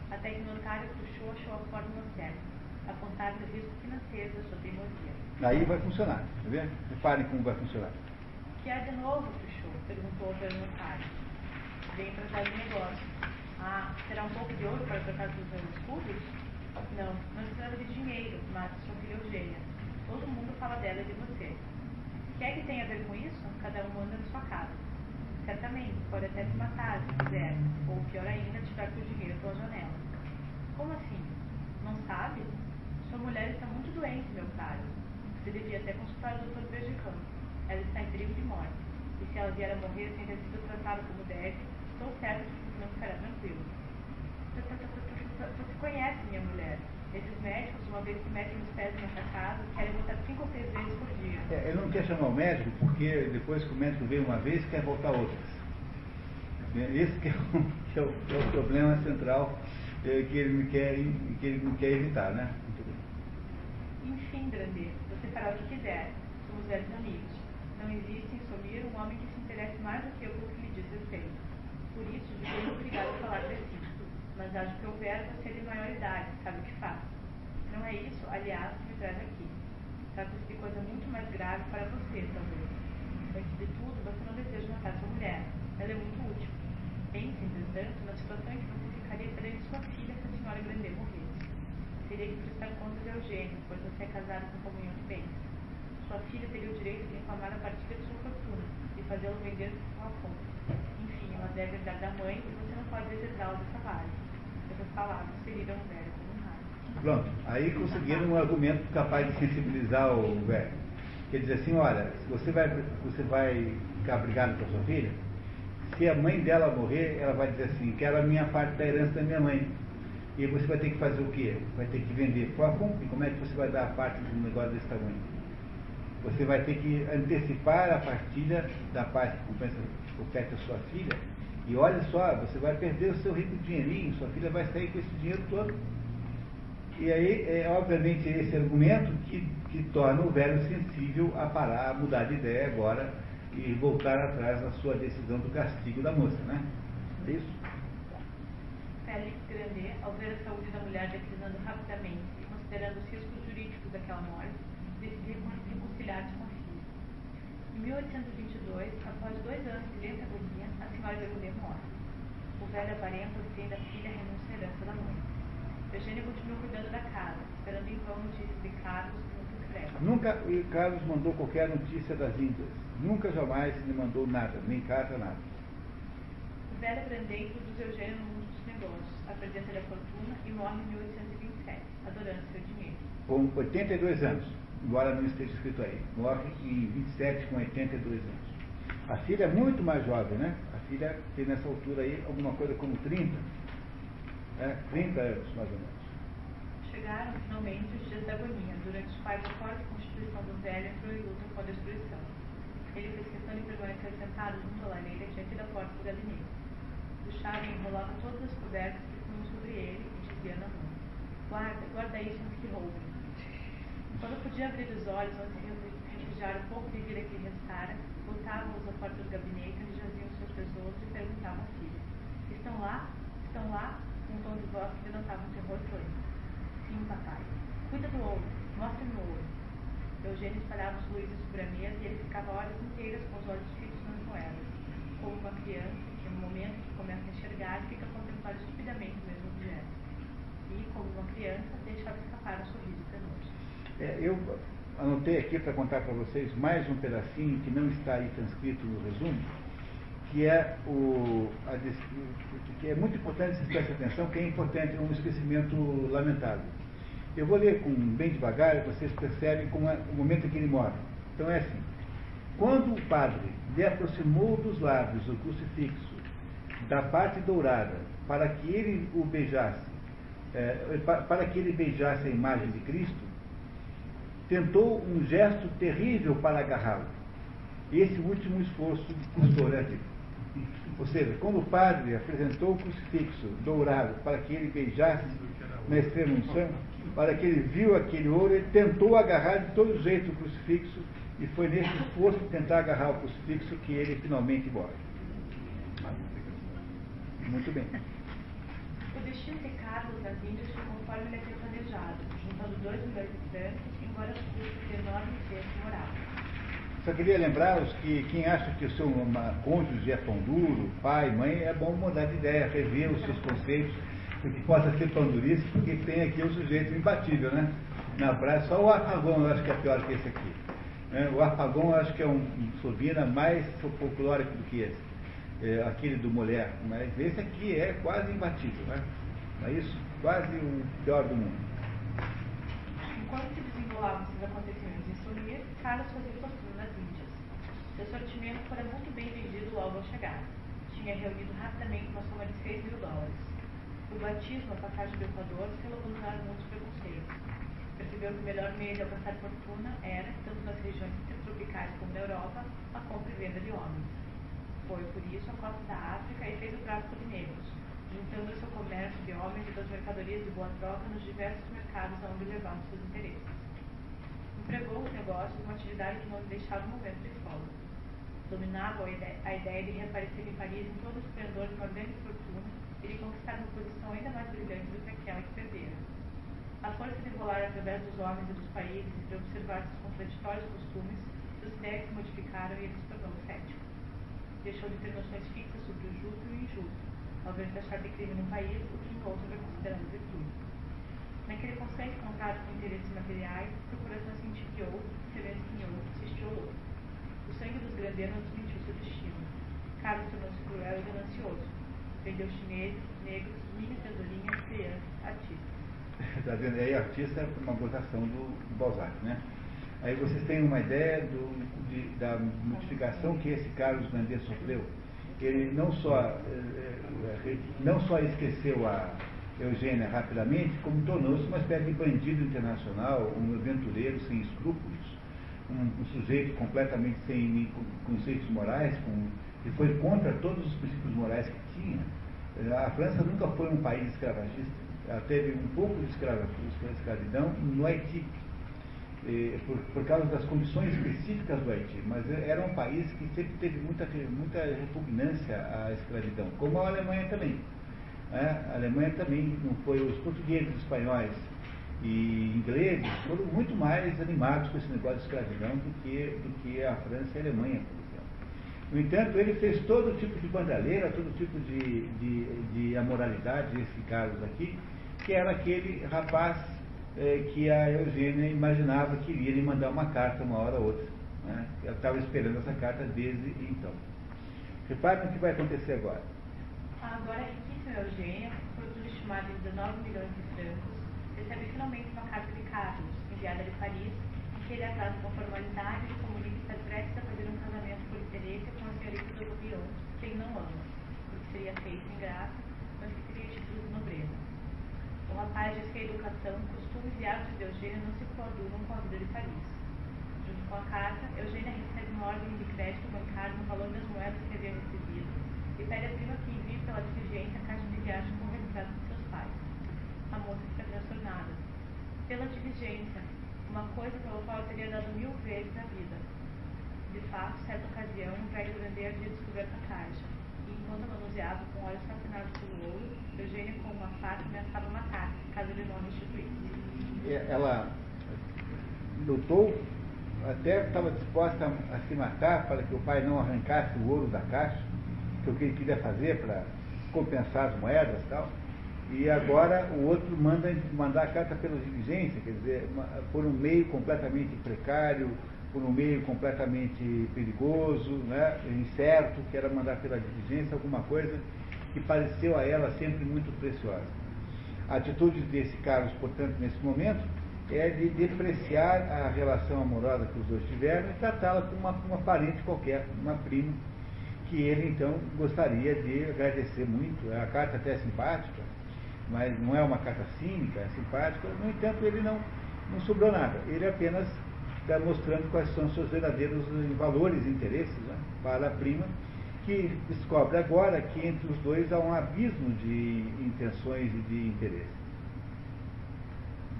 até que o notário puxou achou a fórmula certa, apontar o risco financeiro da sua teimosia. Aí vai funcionar, tá vendo? Reparem como vai funcionar. Que é de novo, puxou? perguntou o notário. Vem tratar de negócio. Ah, será um pouco de ouro para trocar dos anos públicos? Não, não trata de dinheiro, mas sua filha Eugênia. Todo mundo fala dela e de você. Quer que tenha a ver com isso? Cada um manda na sua casa. Certamente, pode até se matar se quiser, ou pior ainda, tirar o dinheiro pela janela. Como assim? Não sabe? Sua mulher está muito doente, meu caro. Você devia até consultar o doutor Bergicão. Ela está em perigo de morte. E se ela vier a morrer sem ter sido tratada como deve, estou certo que não ficará tranquilo. Você conhece minha mulher. Esses médicos, uma vez que metem os pés nessa casa, querem voltar cinco ou seis vezes por dia. É, ele não quer chamar o médico porque depois que o médico veio uma vez, quer voltar outras. Esse que é o, que é o, que é o problema central eh, que ele, não quer, que ele não quer evitar, né? Enfim, Grandê, você fará o que quiser. Somos velhos amigos. Não existe em Somir um homem que se interesse mais do que eu pelo que lhe diz respeito. Fiquei obrigado a falar de si. Mas acho que houver você de maior idade, sabe o que faz. Não é isso, aliás, que me traz aqui. Trata-se de coisa muito mais grave para você, talvez. Antes de tudo, você não deseja matar sua mulher. Ela é muito útil. Pense, entretanto, na situação em que você ficaria perante sua filha se a senhora Grandê morresse. Teria que prestar contas a Eugênio, pois você é casado com comunhão de bens. Sua filha teria o direito de reclamar a partilha de sua fortuna fazê-lo vender ao fundo. Enfim, ela deve herdar da mãe e você não pode deserdá-la dessa vale. Essas palavras feriram o velho como um raio. Pronto, aí conseguiram um argumento capaz de sensibilizar o velho. Quer dizer assim, olha, você vai, você vai ficar brigado com a sua filha, se a mãe dela morrer, ela vai dizer assim, quero a minha parte da herança da minha mãe. E você vai ter que fazer o quê? Vai ter que vender. E como é que você vai dar a parte de um negócio desse tamanho? Você vai ter que antecipar a partilha da parte que compensa compete a sua filha. E olha só, você vai perder o seu rico dinheirinho, sua filha vai sair com esse dinheiro todo. E aí, é obviamente, esse argumento que, que torna o velho sensível a parar, a mudar de ideia agora e voltar atrás na sua decisão do castigo da moça, né? É isso? Félix Grandet, ao ver a saúde da mulher declinando rapidamente e considerando os riscos jurídicos daquela morte, decidiu reconciliar-se com a filha. Em 1822, após dois anos de lenta agonia, a senhora Grandet morre. O velho aparenta obtém da filha a renúncia à herança da mãe. Eugênia continua cuidando da casa, esperando em vão notícias de Carlos nunca o Carlos mandou qualquer notícia das Índias. Nunca jamais lhe mandou nada, nem carta, nada. O velho Grandet introduz Eugênia no mundo dos negócios, apresenta-lhe a fortuna e morre em 1827, adorando seu dinheiro. Com 82 anos, embora não esteja escrito aí. Morre em 27 com 82 anos. A filha é muito mais jovem, né? A filha tem nessa altura aí alguma coisa como 30. É, 30 anos, mais ou menos. Chegaram, finalmente, os dias da agonia, durante os quais a forte constituição do velho entrou em luta com a destruição. Ele fez questão de permanecer sentado junto à lareira diante da porta do gabinete. O chave enrolava todas as cobertas que punham sobre ele e dizia na mão: Guarda, guarda isso antes que roubem. Quando podia abrir os olhos, onde se refugiara um pouco de vida que lhe restara, voltavam-os à porta do gabinete onde jaziam seus tesouros e perguntavam à filha: Estão lá? Estão lá? Um tom de voz que denotava um terror cruento. Sim, papai. Cuida do ouro. Mostre-me o ouro. Eugênio espalhava os luíses sobre a mesa e ele ficava horas inteiras com os olhos fixos nas moedas, como uma criança que, no momento que começa a enxergar, fica a contemplar estupidamente o mesmo objeto. E, como uma criança, deixava escapar um sorriso. É, eu anotei aqui para contar para vocês mais um pedacinho que não está aí transcrito no resumo, que é, o, a, que é muito importante se prestar atenção, que é importante, é um esquecimento lamentável. Eu vou ler com bem devagar e vocês percebem como é o momento em que ele morre. Então é assim. Quando o padre lhe aproximou dos lábios o crucifixo da parte dourada para que ele o beijasse, é, para que ele beijasse a imagem de Cristo, tentou um gesto terrível para agarrá-lo. Esse último esforço a vida. Ou seja, quando o padre apresentou o crucifixo dourado para que ele beijasse na extrema unção, para que ele viu aquele ouro, ele tentou agarrar de todo jeito o crucifixo e foi nesse esforço de tentar agarrar o crucifixo que ele finalmente morre. Muito bem. Carlos nas Índias foi conforme ele havia planejado, juntando dois milhões de francos, embora custe de enorme preço moral. Só queria lembrar-os que quem acha que o seu cônjuge é pão duro, pai, mãe, é bom mudar de ideia, rever os seus conceitos, porque possa ser pão duríssimo, porque tem aqui o sujeito imbatível, né? Na praia, só o apagão eu acho que é pior que esse aqui. Né? O apagão eu acho que é um, um turbina mais folclórico do que esse. É, aquele do mulher, mas esse aqui é quase imbatível, né? Não é isso? Quase o pior do mundo. Enquanto se desenrolavam esses acontecimentos em Sumir, Carlos fazia fortuna nas Índias. Seu sortimento fora muito bem vendido logo ao chegar. Tinha reunido rapidamente uma soma de 6 mil dólares. O batismo, a passagem do Equador, abandonar muitos preconceitos. Percebeu que o melhor meio de alcançar fortuna era, tanto nas regiões tropicais como na Europa, a compra e venda de homens. Foi, por isso, à costa da África e fez o tráfico de negros, juntando seu comércio de homens e das mercadorias de boa troca nos diversos mercados aonde levavam seus interesses. Empregou os negócios uma atividade que não deixava um momento de folga. Dominava a ideia, a de reaparecer em Paris em todo o esplendor de uma grande fortuna e de conquistar uma posição ainda mais brilhante do que aquela que perdera. A força de rolar através dos homens e dos países e de observar seus contraditórios costumes, suas ideias se modificaram e ele se tornou cético deixou de ter noções fixas sobre o justo e o injusto, ao ver taxar de crime num país o que em outro vai considerando virtude. Naquele constante contato com interesses materiais, procuração sentir que outro, sabendo que outro existia outro. O sangue dos grandenos desmentiu seu destino. Carlos tornou-se cruel e ganancioso. Vendeu chineses, negros, mini tesourinhas, crianças, artistas. Está vendo aí, artista é uma votação do Balzac, né? Aí vocês têm uma ideia do, de, da modificação que esse Carlos Grandet sofreu. Ele não só, eh, não só esqueceu a Eugênia rapidamente, como tornou-se uma espécie de bandido internacional, um aventureiro sem escrúpulos, um, um sujeito completamente sem conceitos morais, com, que foi contra todos os princípios morais que tinha. A França nunca foi um país escravagista. Ela teve um pouco de escravidão no Haiti, por, por, causa das condições específicas do Haiti, mas era um país que sempre teve muita, muita repugnância à escravidão, como a Alemanha também. Né? A Alemanha também não foi, os portugueses, espanhóis e ingleses foram muito mais animados com esse negócio de escravidão do que, do que a França e a Alemanha, por exemplo. No entanto, ele fez todo tipo de bandalheira, todo tipo de, de, de amoralidade, esse Carlos aqui, que era aquele rapaz é, que a Eugênia imaginava que iria lhe mandar uma carta uma hora ou outra. Né? Ela estava esperando essa carta desde então. Reparem o que vai acontecer agora. Agora, riquíssima Eugênia, de estimado de 19 milhões de francos, recebe finalmente uma carta de Carlos, enviada de Paris, em que ele atrasa com formalidade e comunica que está prestes a fazer um casamento por interesse com a senhorita do Rubion, quem não ama, porque seria feito em graça, mas que teria título de nobreza. Diz que a educação, costumes e hábitos de Eugênia não se coadunam com a vida de Paris. Junto com a carta, Eugênia recebe uma ordem de crédito bancário no valor das moedas que havia recebido e pede a prima que envie pela diligência a caixa de viagem com o retrato de seus pais. A moça fica transtornada. Pela diligência, uma coisa pela qual eu teria dado mil vezes a vida. De fato, certa ocasião, um velho grandeiro havia descoberto a caixa, e enquanto manuseava com olhos fascinados pelo ouro, Eugênia com uma faca ameaçava matar, caso ele não restituísse. Ela lutou, até estava disposta a, a se matar para que o pai não arrancasse o ouro da caixa, que é o que ele queria fazer para compensar as moedas e tal. E agora o outro manda mandar a carta pela diligência, quer dizer, uma, por um meio completamente precário, por um meio completamente perigoso, né, incerto, que era mandar pela diligência alguma coisa que pareceu a ela sempre muito preciosa. A atitude desse Carlos, portanto, nesse momento, é de depreciar a relação amorosa que os dois tiveram e tratá-la como uma, uma parente qualquer, uma prima, que ele então gostaria de agradecer muito. A carta até é simpática, mas não é uma carta cínica, é simpática. No entanto, ele não, não sobrou nada. Ele apenas está mostrando quais são seus verdadeiros valores e interesses né, para a prima, que descobre agora que entre os dois há um abismo de intenções e de interesses.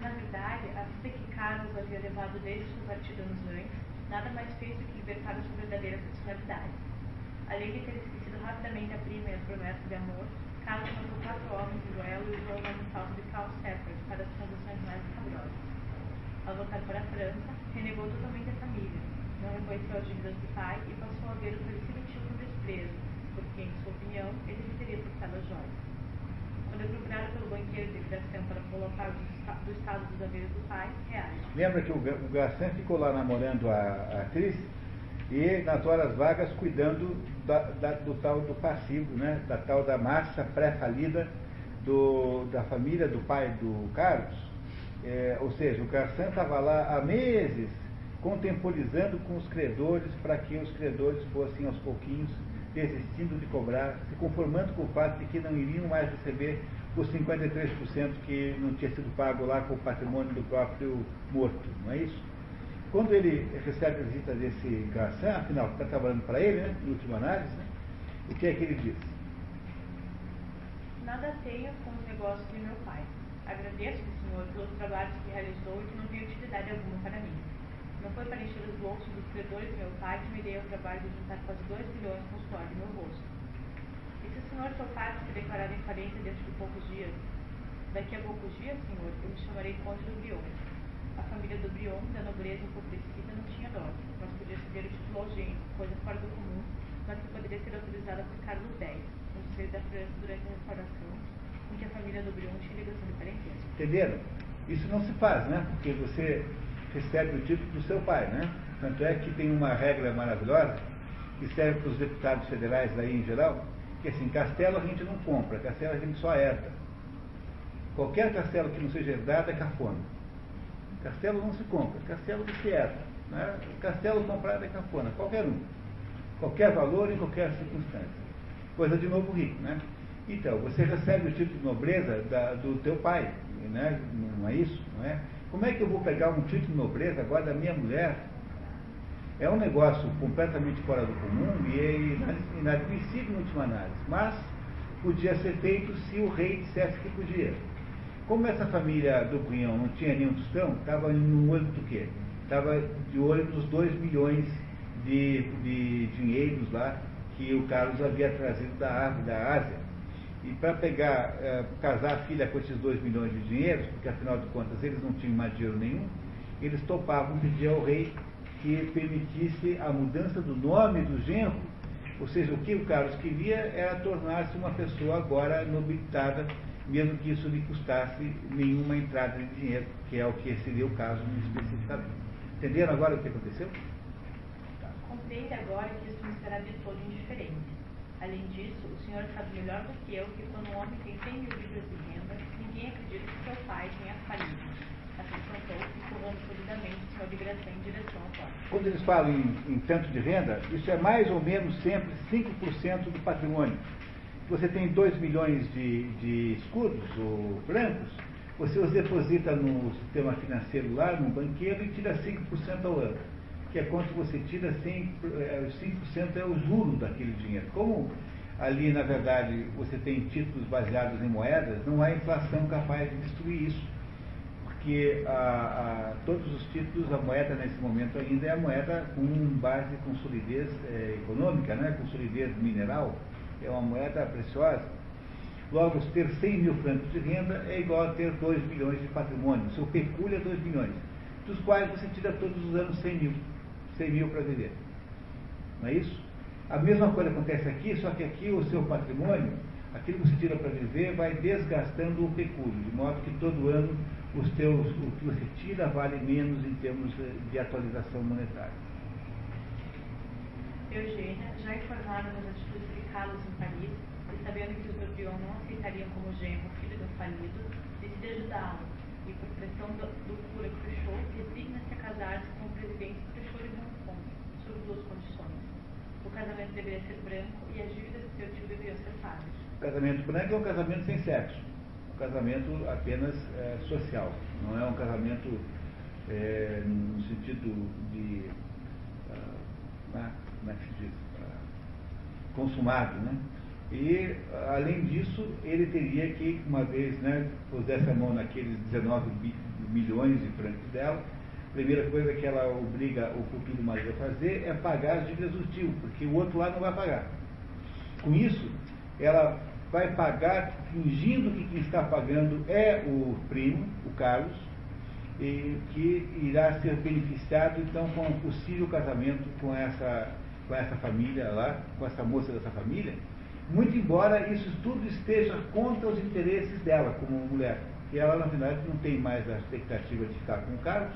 Na verdade, a vida que Carlos havia levado desde sua partida anos antes, nada mais fez do que libertar a sua verdadeira personalidade. Além de ter esquecido rapidamente a prima e as promessas de amor, Carlos matou quatro homens em duelo e usou o nome falso de Carl Seppert para as transações mais escabrosas. Ao voltar para a França, renegou totalmente a família, não reconheceu as dívidas do pai e passou a ver o falecido desprezo, porque, em sua opinião, ele teria furtado as joias. Quando é procurado pelo banqueiro de liquidação para colocar do estado dos haveres do pai, reage. Lembra que o, Garçom ficou lá namorando a, a atriz? e nas horas vagas cuidando da, da, do tal do passivo, né? da tal da massa pré-falida da família do pai do Carlos. É, ou seja, o Garçom estava lá há meses contemporizando com os credores para que os credores fossem aos pouquinhos desistindo de cobrar, se conformando com o fato de que não iriam mais receber os 53% que não tinha sido pago lá com o patrimônio do próprio morto, não é isso? Quando ele recebe a visita desse garçom, afinal, está trabalhando para ele, né, em última análise, né, o que é que ele diz? Nada tenho com os negócios de meu pai. Agradeço, senhor, pelos trabalhos que realizou e que não tem utilidade alguma para mim. Não foi para encher os bolsos dos credores de meu pai que me dei o trabalho de juntar quase 2 milhões com o suor do meu rosto. E se o senhor for parte se declarar em falência dentro de poucos dias, daqui a poucos dias, senhor, eu me chamarei Conde do Brion a família do Brion, da nobreza empobrecida, não tinha dó, mas podia ceder o título ao gênio, coisa fora do comum, mas que poderia ser autorizada por Carlos X, um reis da França durante a restauração, em que a família do Brion tinha ligação de parentesco. Entenderam? Isso não se faz, né? Porque você recebe o título do seu pai, né? Tanto é que tem uma regra maravilhosa que serve para os deputados federais aí em geral, que assim, castelo a gente não compra, castelo a gente só herda. Qualquer castelo que não seja herdado é cafona. Castelo não se compra, castelo se herda. Né? Castelo comprado é cafona, qualquer um. Qualquer valor em qualquer circunstância. Coisa de novo rico, né? Então, você recebe o título de nobreza da, do teu pai, né? não é isso? Não é? Como é que eu vou pegar um título de nobreza agora da minha mulher? É um negócio completamente fora do comum e é inadmissível em última análise. Mas podia ser feito se o rei dissesse que podia. Como essa família do Cunhão não tinha nenhum tostão, estava no olho do quê? Estava de olho nos 2 milhões de, de dinheiros lá que o Carlos havia trazido da Ásia, da Ásia. E para pegar, eh, casar a filha com esses 2 milhões de dinheiros, porque afinal de contas eles não tinham mais dinheiro nenhum, eles topavam pedir ao rei que permitisse a mudança do nome do genro. Ou seja, o que o Carlos queria era tornar-se uma pessoa agora nobilitada mesmo que isso lhe custasse nenhuma entrada de dinheiro, que é o que seria o caso especificamente. Entenderam agora o que aconteceu? Compreende agora que isso não será de todo indiferente. Além disso, o senhor sabe melhor do que eu que quando um homem tem 100 mil libras de renda, ninguém acredita que seu pai tenha falido. Acrescentou, empurrando solidamente o senhor de Graça em direção ao porta. Quando eles falam em, em tanto de renda, isso é mais ou menos sempre 5% do patrimônio você tem 2 milhões de, de escudos ou brancos, você os deposita no sistema financeiro lá, no banqueiro, e tira 5% ao ano. Que é quanto você tira, 100, 5% é, é o juro daquele dinheiro. Como ali, na verdade, você tem títulos baseados em moedas, não há inflação capaz de destruir isso. que a, a, todos os títulos, a moeda nesse momento ainda é a moeda com base, com solidez é, econômica, né? com solidez mineral, é uma moeda preciosa. Logo, ter 100 mil francos de renda é igual a ter 2 milhões de patrimônio. Seu pecúlio é 2 milhões, dos quais você tira todos os anos 100 mil. 100 mil para viver. Não é isso? A mesma coisa acontece aqui, só que aqui o seu patrimônio, aquilo que você tira para viver, vai desgastando o pecúlio, de modo que todo ano os teus, o que você tira vale menos em termos de atualização monetária. Eugênia, já informada das atitudes de Carlos em Paris, e sabendo que os Bourdieu não aceitariam como genro o filho do falido, decide ajudá-lo, e por pressão do, do cura Cruchot, resigna-se a casar-se com o presidente Cruchot de Hong Kong, sob duas condições. O casamento deveria ser branco e as dívidas de seu tio deveriam ser pagas. O casamento branco é um casamento sem sexo casamento apenas é, social, não é um casamento é, no sentido de. Uh, como é que se diz? Uh, consumado, né? E, além disso, ele teria que, uma vez, né, pusesse a mão naqueles 19 milhões de francos dela, primeira coisa que ela obriga o futuro marido a fazer é pagar as dívidas do tio, porque o outro lá não vai pagar. Com isso, ela vai pagar fingindo que quem está pagando é o primo, o Carlos, que irá ser beneficiado então com um possível casamento com essa, com essa família lá, com essa moça dessa família, muito embora isso tudo esteja contra os interesses dela como mulher. E ela, na verdade, não tem mais a expectativa de ficar com o Carlos,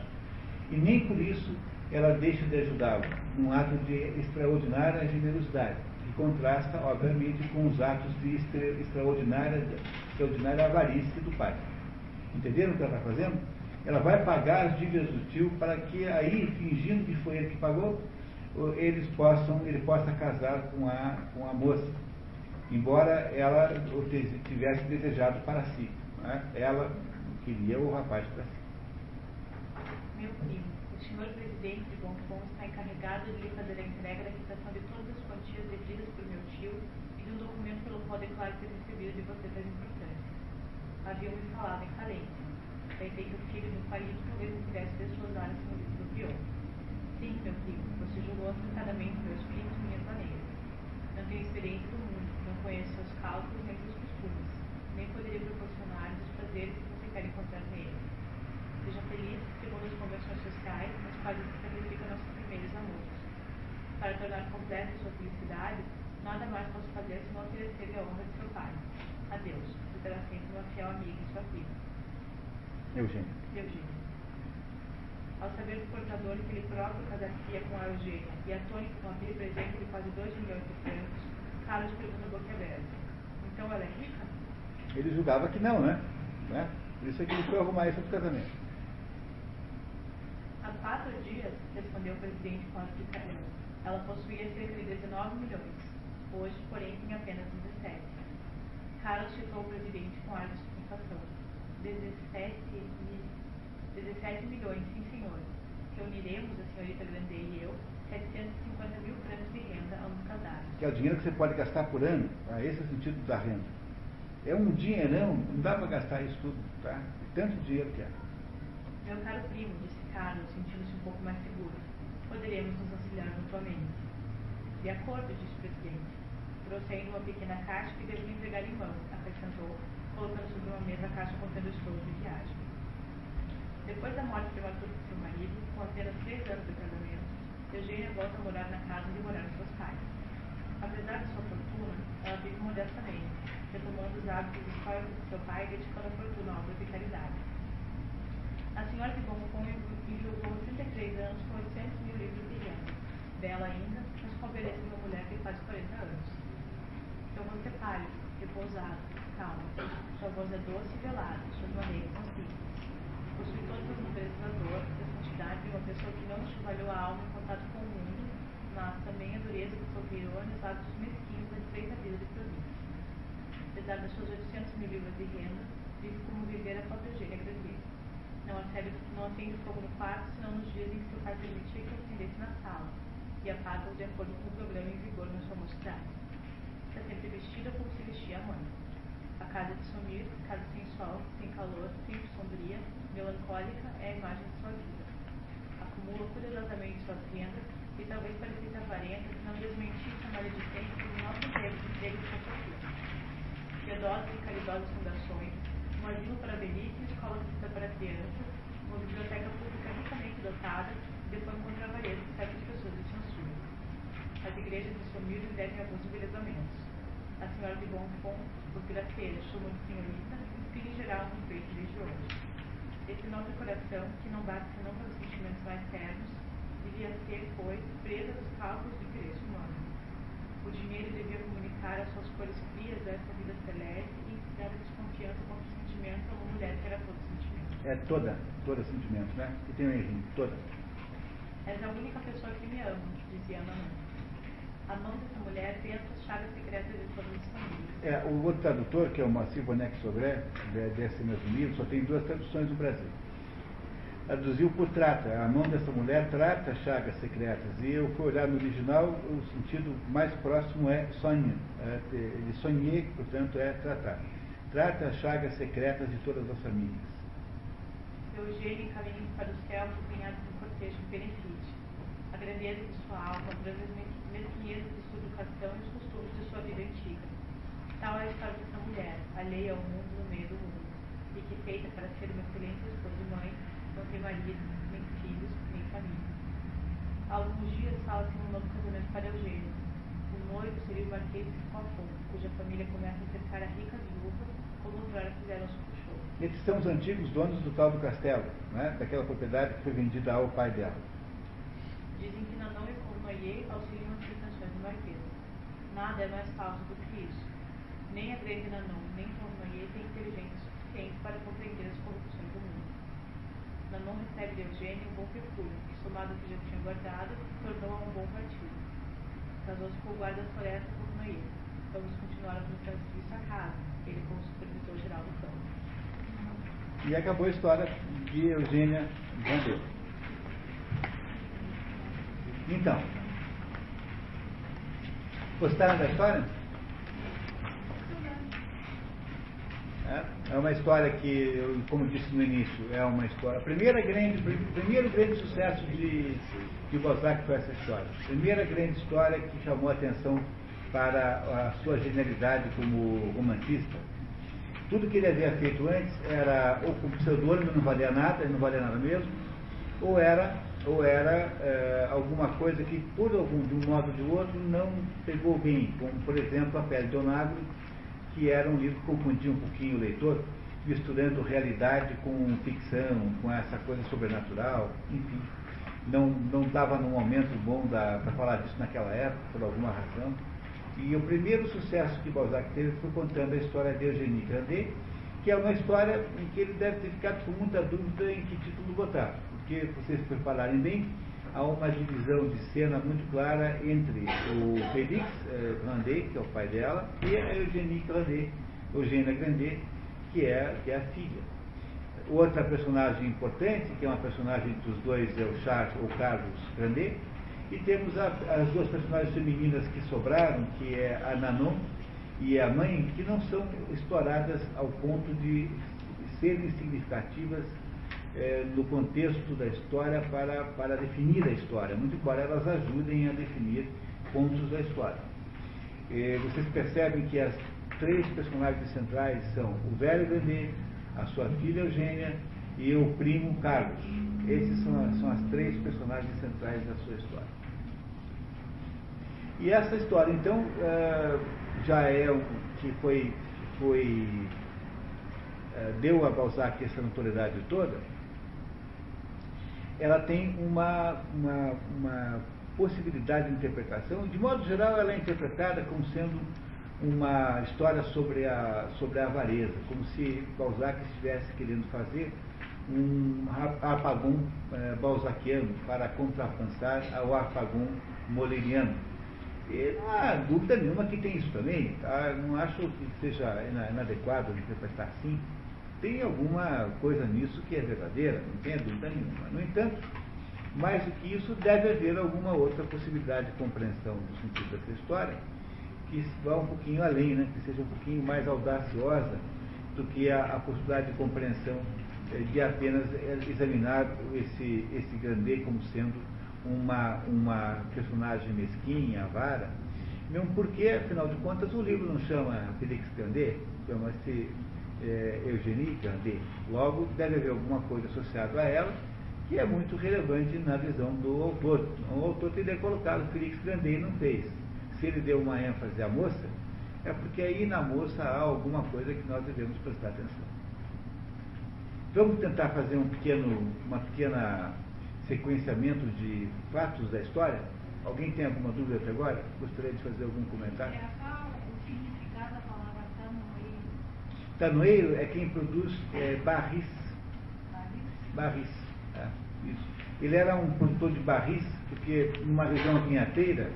e nem por isso ela deixa de ajudá-lo, num ato de extraordinária generosidade contrasta, obviamente, com os atos de extraordinária, extraordinária avarícia do pai. Entenderam o que ela está fazendo? Ela vai pagar as dívidas do tio para que aí, fingindo que foi ele que pagou, eles possam, ele possa casar com a, com a moça. Embora ela tivesse desejado para si. Né? Ela queria o rapaz para si. Meu primo, o senhor presidente de Bonfons está encarregado de lhe fazer a entrega da quitação de todas as quantias devidas por meu tio e de um documento pelo qual declaro ter recebido de você das importâncias. Haviam me falado em falência. Pensei que o filho do falido talvez não pudesse desflorar esse livro do pior. Sim, meu primo, você julgou acertadamente meus filhos e minhas maneiras. Não tenho experiência do mundo, não conheço seus cálculos nem seus costumes, nem poderia proporcionar-lhes prazeres que você quer encontrar neles. Seja feliz segundo as convenções sociais nas quais se sacrificam nossos primeiros amores para tornar completa sua felicidade, nada mais posso fazer senão oferecer-lhe a honra de seu pai. Adeus, você será sempre uma fiel amiga em sua vida. Eugênia. Eugênia. Ao saber do portador que ele próprio casaria com a Eugênia e atônito com aquele presente de quase 2 milhões de francos, Carlos pergunta boca aberta. Então ela é rica? Ele julgava que não, né? né? Por isso é que ele foi arrumar isso do casamento. Há quatro dias, respondeu o presidente com a explicação. Ela possuía cerca de 19 milhões. Hoje, porém, tem apenas 17. Carlos citou o presidente com ar de satisfação. 17, 17 milhões, sim senhor. Reuniremos, a senhorita Grandet e eu, 750 mil francos de renda ao nos casarmos. Que é o dinheiro que você pode gastar por ano, tá? esse é o sentido da renda. É um dinheirão, não dá para gastar isso tudo, tá? Tanto dinheiro que é. Meu caro primo, disse Carlos, sentindo-se um pouco mais seguro poderemos nos mutuamente. De acordo, disse o presidente. Trouxe uma pequena caixa que devo entregar em mãos, acrescentou, colocando sobre uma mesa a caixa contendo os shows de viagem. Depois da morte prematura de seu marido, com apenas três anos de casamento, Eugênia volta a morar na casa onde moraram seus pais. Apesar de sua fortuna, ela vive modestamente, retomando os hábitos históricos de seu pai e dedicando a fortuna à obra de caridade. A senhora de Bonfon enjogou 33 anos com 800 mil livros de renda. Bela ainda, mas com a beleza de uma mulher que faz 40 anos. Rosto é pálido, repousado, calmo. Sua voz é doce e velada, suas maneiras são simples. Possui todas as nobrezas da dor, da santidade de uma pessoa que não enxovalhou a alma em contato com o mundo, mas também a dureza que sofreu nos hábitos mesquinhos da estreita vida de província. Apesar das suas 800 mil livros de renda, vive como viver a própria Eugênia Grandier não acende, não acende fogo no quarto, senão nos dias em que seu pai permitia que acendesse na sala, e apaga-o de acordo com o programa em vigor na sua mocidade. Está sempre vestida como se vestia a mãe. A casa de sumir, casa sem sol, sem calor, sempre sombria, melancólica, é a imagem de sua vida. Acumula cuidadosamente suas rendas e talvez parecesse avarenta se não desmentisse a maledicência dos nossos empregos com fortuna. Piedosas e caridosas fundações, um asilo para velhice, escola fixa para crianças, uma biblioteca pública ricamente dotada, depois contra a que certas pessoas de. As igrejas de Somilho devem alguns embelezamentos. A senhora de Bonfont, os graceiros, chamam de senhorita, inspira em geral um respeito religioso. Esse nobre coração, que não bate senão pelos sentimentos mais ternos, devia ser, pois, presa dos cálculos do interesse humano. O dinheiro devia comunicar as suas cores frias dessa vida celeste e inspirar a desconfiança contra o sentimento a uma mulher que era todo sentimento. É toda, toda sentimento, né? Que tem um errinho, toda. És a única pessoa que me ama, dizia a mamãe. A mão dessa mulher pensa as chaves secretas de todas as famílias. É, o outro tradutor, que é o Massivo Bonex Sobré, desse mesmo livro, só tem duas traduções no Brasil. Traduziu por trata. A mão dessa mulher trata chagas secretas. E eu fui olhar no original, o sentido mais próximo é sonha. É, ele sonhei, portanto, é tratar. Trata as chagas secretas de todas as famílias. Eugênio caminha para o céu acompanhado de um cortejo benefício. A grandeza de sua alma, a mesquinhez de sua educação e os costumes de sua vida antiga. Tal é a história dessa mulher, alheia ao mundo no meio do mundo, e que, feita para ser uma excelente esposa e mãe, não tem marido, nem filhos, nem família. Há alguns dias fala-se um novo casamento para Eugênio. O noivo seria o Marquês de Scofon, cuja família começa a cercar a rica viúva, como outrora fizeram os puxou. Eles são os antigos donos do tal do castelo, né? daquela propriedade que foi vendida ao pai dela. Dizem que Nanon e Cournoyer auxiliam as pretensões do Marquês. Nada é mais falso do que isso. Nem a grande Nanon, nem Cournoyer têm inteligência suficiente para compreender as corrupções do mundo. Nanon recebe de Eugênio um bom pecúlio, que, somado ao que já tinha guardado, tornou a um bom partido. Casou-se com o guarda da floresta Cournoyer. Vamos continuar a prestar serviço à casa, ele como supervisor geral do campo. E acabou a história de Eugênia Vandeu. Então, gostaram da história? É, é uma história que, como disse no início, é uma história. Primeira grande, primeiro grande sucesso de, de Balzac foi essa história. Primeira grande história que chamou a atenção para a sua genialidade como romantista. Tudo que ele havia feito antes era ou com pseudônimo não valia nada, não valia nada mesmo, ou era, ou era é, alguma coisa que, por algum, de um modo ou de outro, não pegou bem, como por exemplo a Pele de Onagro, que era um livro que confundia um pouquinho o leitor, misturando realidade com ficção, com essa coisa sobrenatural, enfim. Não, não estava num momento bom para falar disso naquela época, por alguma razão. E o primeiro sucesso que Balzac teve foi contando a história de Eugénie Grandet, que é uma história em que ele deve ter ficado com muita dúvida em que título botar, porque vocês prepararem bem, há uma divisão de cena muito clara entre o Félix eh, Grandet, que é o pai dela, e a Eugénie Grandet, Eugênia Grandet, que é, que é a filha. Outra personagem importante, que é uma personagem dos dois, é o Charles ou Carlos Grandet, e temos a, as duas personagens femininas que sobraram, que é a Nanon e a mãe, que não são exploradas ao ponto de serem significativas é, no contexto da história para, para definir a história, muito embora elas ajudem a definir pontos da história. É, vocês percebem que as três personagens centrais são o velho René, a sua filha Eugênia e o primo Carlos. Esses são, são as três personagens centrais da sua história. E essa história, então, uh, já é o que foi, foi uh, deu a Balzac essa notoriedade toda. Ela tem uma, uma, uma possibilidade de interpretação. De modo geral, ela é interpretada como sendo uma história sobre a, sobre a avareza, como se Balzac estivesse querendo fazer um apagão eh, balzaquiano para contrapensar ao apagão moleriano. E não há dúvida nenhuma que tem isso também. Tá? Não acho que seja inadequado interpretar assim. Tem alguma coisa nisso que é verdadeira, não tenha dúvida nenhuma. No entanto, mais do que isso, deve haver alguma outra possibilidade de compreensão do sentido dessa história, que vá um pouquinho além, né? que seja um pouquinho mais audaciosa do que a, a possibilidade de compreensão eh, de apenas eh, examinar esse, esse como sendo uma, uma personagem mesquinha, avara, mesmo porque, afinal de contas, o livro não chama Félix Grandet, chama-se é, Eugénie Grandet. Logo, deve haver alguma coisa associada a ela que é muito relevante na visão do autor. O autor teria colocado Félix Grandet e não fez. Se ele deu uma ênfase à moça, é porque aí na moça há alguma coisa que nós devemos prestar atenção. Vamos tentar fazer um pequeno, uma pequena sequenciamento de fatos da história? Alguém tem alguma dúvida até agora? Gostaria de fazer algum comentário? É só o significado da palavra tanoeiro. Tanoeiro é quem produz é, barris. Barris? Barris. É. Ele era um produtor de barris, porque numa região vinhateira,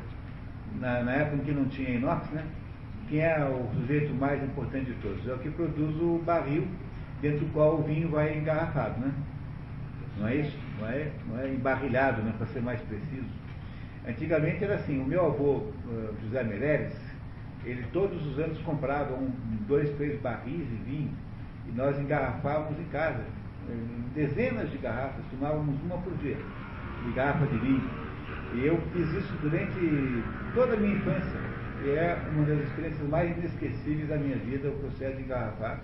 na, na época em que não tinha inox, né? Quem é o sujeito mais importante de todos? É o que produz o barril dentro do qual o vinho vai engarrafado, né? Não é isso? Não é, não é embarrilhado, né, para ser mais preciso. Antigamente era assim, o meu avô, uh, José Meireles, ele todos os anos comprava um, dois, três barris de vinho e nós engarrafávamos em casa, dezenas de garrafas, tomávamos uma por dia, de garrafa de vinho. E eu fiz isso durante toda a minha infância. E é uma das experiências mais inesquecíveis da minha vida, o processo de engarrafar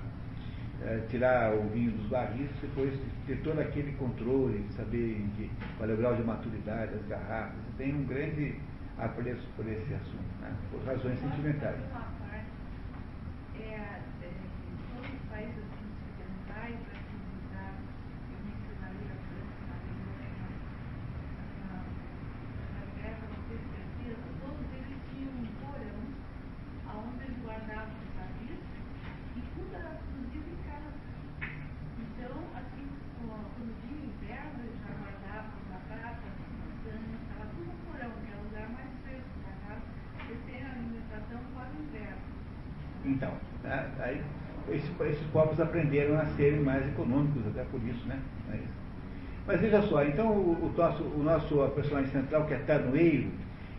é, tirar o vinho dos barris, depois ter todo aquele controle, saber em que, qual é o grau de maturidade das garrafas. Tem um grande apreço por esse assunto, né? por razões sentimentais. Uma parte, é, é, todos os países assim, ocidentais, assim, da, eu mencionaria a França, a Alemanha, a, a Grécia, não sei se precisa, todos eles tinham um porão onde eles guardavam os barris e tudo era produzido em casa. Então, assim, quando vinha o inverno, eles já guardavam batata, maçã, estava tudo no porão, que é o lugar mais fresco da casa, e tem a alimentação para o inverno. Então, né, aí esses, esses povos aprenderam a serem mais econômicos, até por isso, né? É isso. Mas veja só, então o, o, nosso, o nosso personagem central, que é Tanoeiro,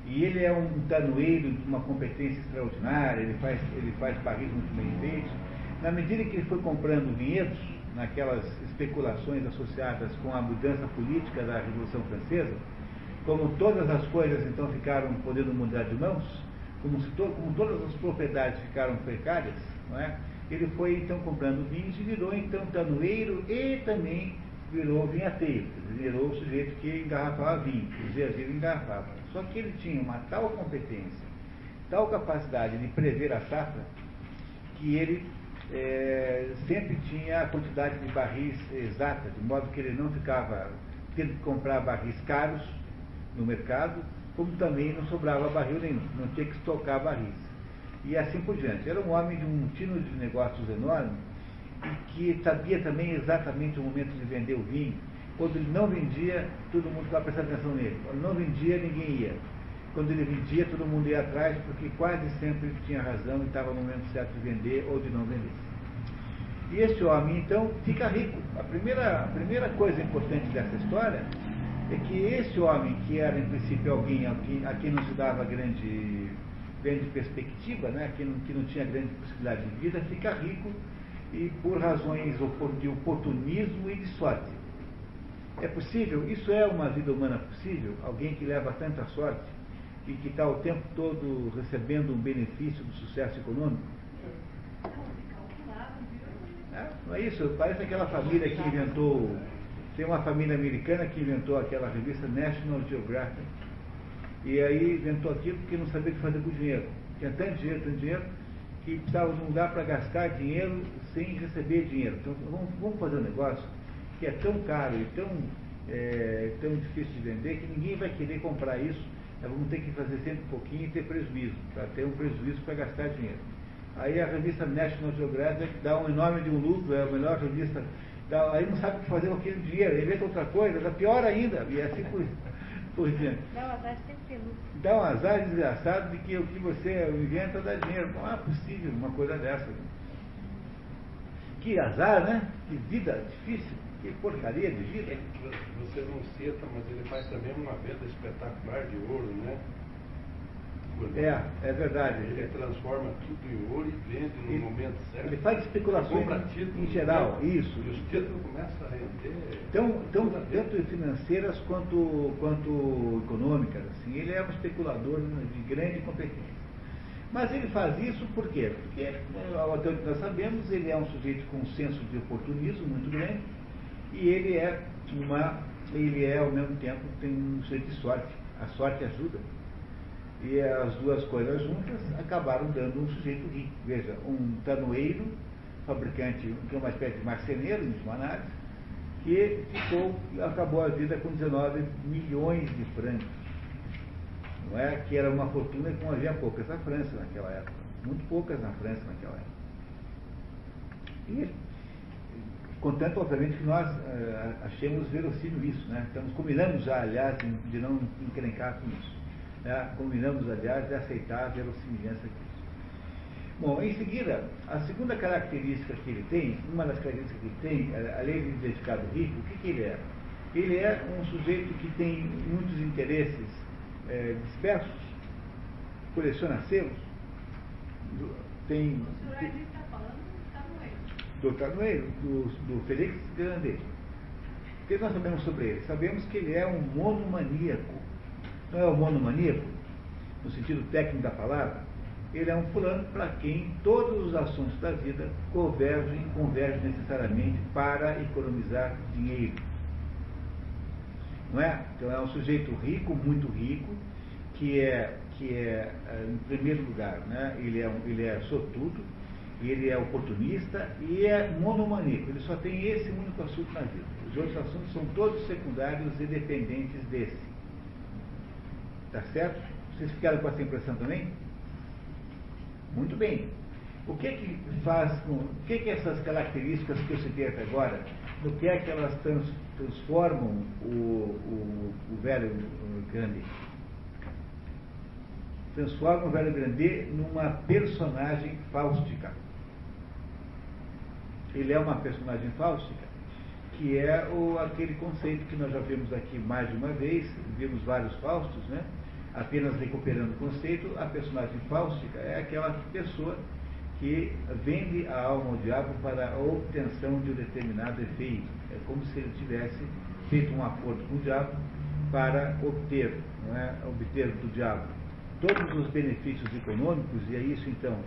e ele é um tanoeiro de uma competência extraordinária, ele faz, ele faz barris muito bem feitos. Na medida que ele foi comprando vinhedos, naquelas especulações associadas com a mudança política da Revolução Francesa, como todas as coisas então ficaram podendo mudar de mãos, como, se to, como todas as propriedades ficaram precárias, não é? ele foi então comprando vinhos e virou então tanoeiro e também virou vinhateiro, virou o sujeito que engarrafava vinho, produzia vinho engarrafava. Só que ele tinha uma tal competência, tal capacidade de prever a safra, que ele é, sempre tinha a quantidade de barris exata, de modo que ele não ficava tendo que comprar barris caros no mercado, como também não sobrava barril nenhum, não tinha que estocar barris. E assim por diante. Era um homem de um tino de negócios enorme e que sabia também exatamente o momento de vender o vinho. Quando ele não vendia, todo mundo estava prestando atenção nele. Quando não vendia, ninguém ia. Quando ele vendia, todo mundo ia atrás, porque quase sempre ele tinha razão e estava no momento certo de vender ou de não vender. E esse homem, então, fica rico. A primeira, a primeira coisa importante dessa história é que esse homem, que era em princípio alguém a quem, a quem não se dava grande, grande perspectiva, né, que, não, que não tinha grande possibilidade de vida, fica rico e por razões de oportunismo e de sorte. É possível? Isso é uma vida humana possível? Alguém que leva tanta sorte e que está o tempo todo recebendo um benefício do sucesso econômico? É, não é isso? Parece aquela família que inventou. Tem uma família americana que inventou aquela revista National Geographic. E aí inventou aquilo porque não sabia o que fazer com o dinheiro. Tinha tanto dinheiro, tanto dinheiro, que precisava de um lugar para gastar dinheiro sem receber dinheiro. Então vamos, vamos, fazer um negócio que é tão caro e tão, é, tão difícil de vender que ninguém vai querer comprar isso. Nós vamos ter que fazer sempre um pouquinho e ter prejuízo, para ter um prejuízo para gastar dinheiro. Aí a revista National Geographic dá um enorme de um lucro, é a melhor revista, dá, aí não sabe o que fazer com aquele dinheiro, inventa outra coisa, dá pior ainda, e assim por, por diante. Dá um azar sempre. Dá um azar desgraçado de que o que você inventa dá dinheiro. Não é possível uma coisa dessa. Que azar, né? Que vida difícil, que porcaria de vida. Você não cita, mas ele faz também uma venda espetacular de ouro, né? É, é verdade. Ele transforma tudo em ouro e vende no Ele- momento certo. ele faz especulações Compra títulos, em geral, né? isso. E os títulos começam a render. Tão, tão, toda vez. tanto financeiras quanto, quanto econômicas. Assim. Ele é um especulador de grande competência. Mas ele faz isso por quê? Porque, até onde nós sabemos, ele é um sujeito com um senso de oportunismo muito grande e ele é uma, ele é ao mesmo tempo tem um sujeito de sorte. A sorte ajuda. E as duas coisas juntas acabaram dando um sujeito rico. Veja, um tanoeiro, fabricante, que é uma espécie de marceneiro, última análise, que ficou, acabou a vida com 19 milhões de francos. Não é que era uma fortuna como havia poucas na França naquela época. Muito poucas na França naquela época. E, contanto, obviamente, que nós eh, achemos verossímil isso, né? Estamos, combinamos já, aliás, de não encrencar com isso. Né? Combinamos, aliás, de aceitar a verossimilhança disso. Bom, em seguida, a segunda característica que ele tem, uma das características que ele tem, além de identificado rico, o que, que ele é? Ele é um sujeito que tem muitos interesses eh, dispersos, coleciona selos, do- tem O senhor está falando do Tanoeiro, do, do Felix Grandet. O que nós sabemos sobre ele? Sabemos que ele é um monomaníaco. Não é um monomaníaco, no sentido técnico da palavra, ele é um fulano para quem todos os assuntos da vida convergem, convergem necessariamente para economizar dinheiro. Não é? Então é um sujeito rico, muito rico, que é, que é eh, em primeiro lugar, né? ele, é ele é sortudo, ele é oportunista e é monomaníaco. Ele só tem esse único assunto na vida. Os outros assuntos são todos secundários e dependentes desse. Tá certo? Vocês ficaram com essa impressão também? Muito bem. O que que faz com. O que que essas características que eu citei até agora, no que é que elas trans- transformam o, o, o velho grande? Transformam o velho grande numa personagem fáustica. Ele é uma personagem fáustica, que é o, aquele conceito que nós já vimos aqui mais de uma vez, vimos vários Faustos, né? Apenas recuperando o conceito, a personagem fáustica é aquela pessoa que vende a alma ao diabo para a obtenção de um determinado efeito. É como se ele tivesse feito um acordo com o diabo para obter, não é? obter do diabo todos os benefícios econômicos, e é isso então,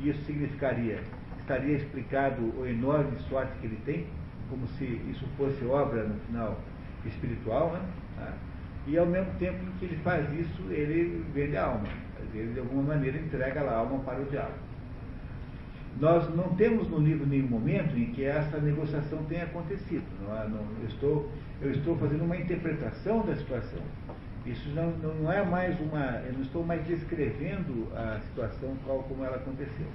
isso significaria, estaria explicado o enorme sorte que ele tem, como se isso fosse obra, no final, espiritual, né? E ao mesmo tempo que ele faz isso, ele vende a alma. Ele, de alguma maneira, entrega a alma para o diabo. Nós não temos no livro nenhum momento em que essa negociação tenha acontecido. Não, é? não, eu, estou, eu estou fazendo uma interpretação da situação. Isso não, não é mais uma. Eu não estou mais descrevendo a situação tal como ela aconteceu.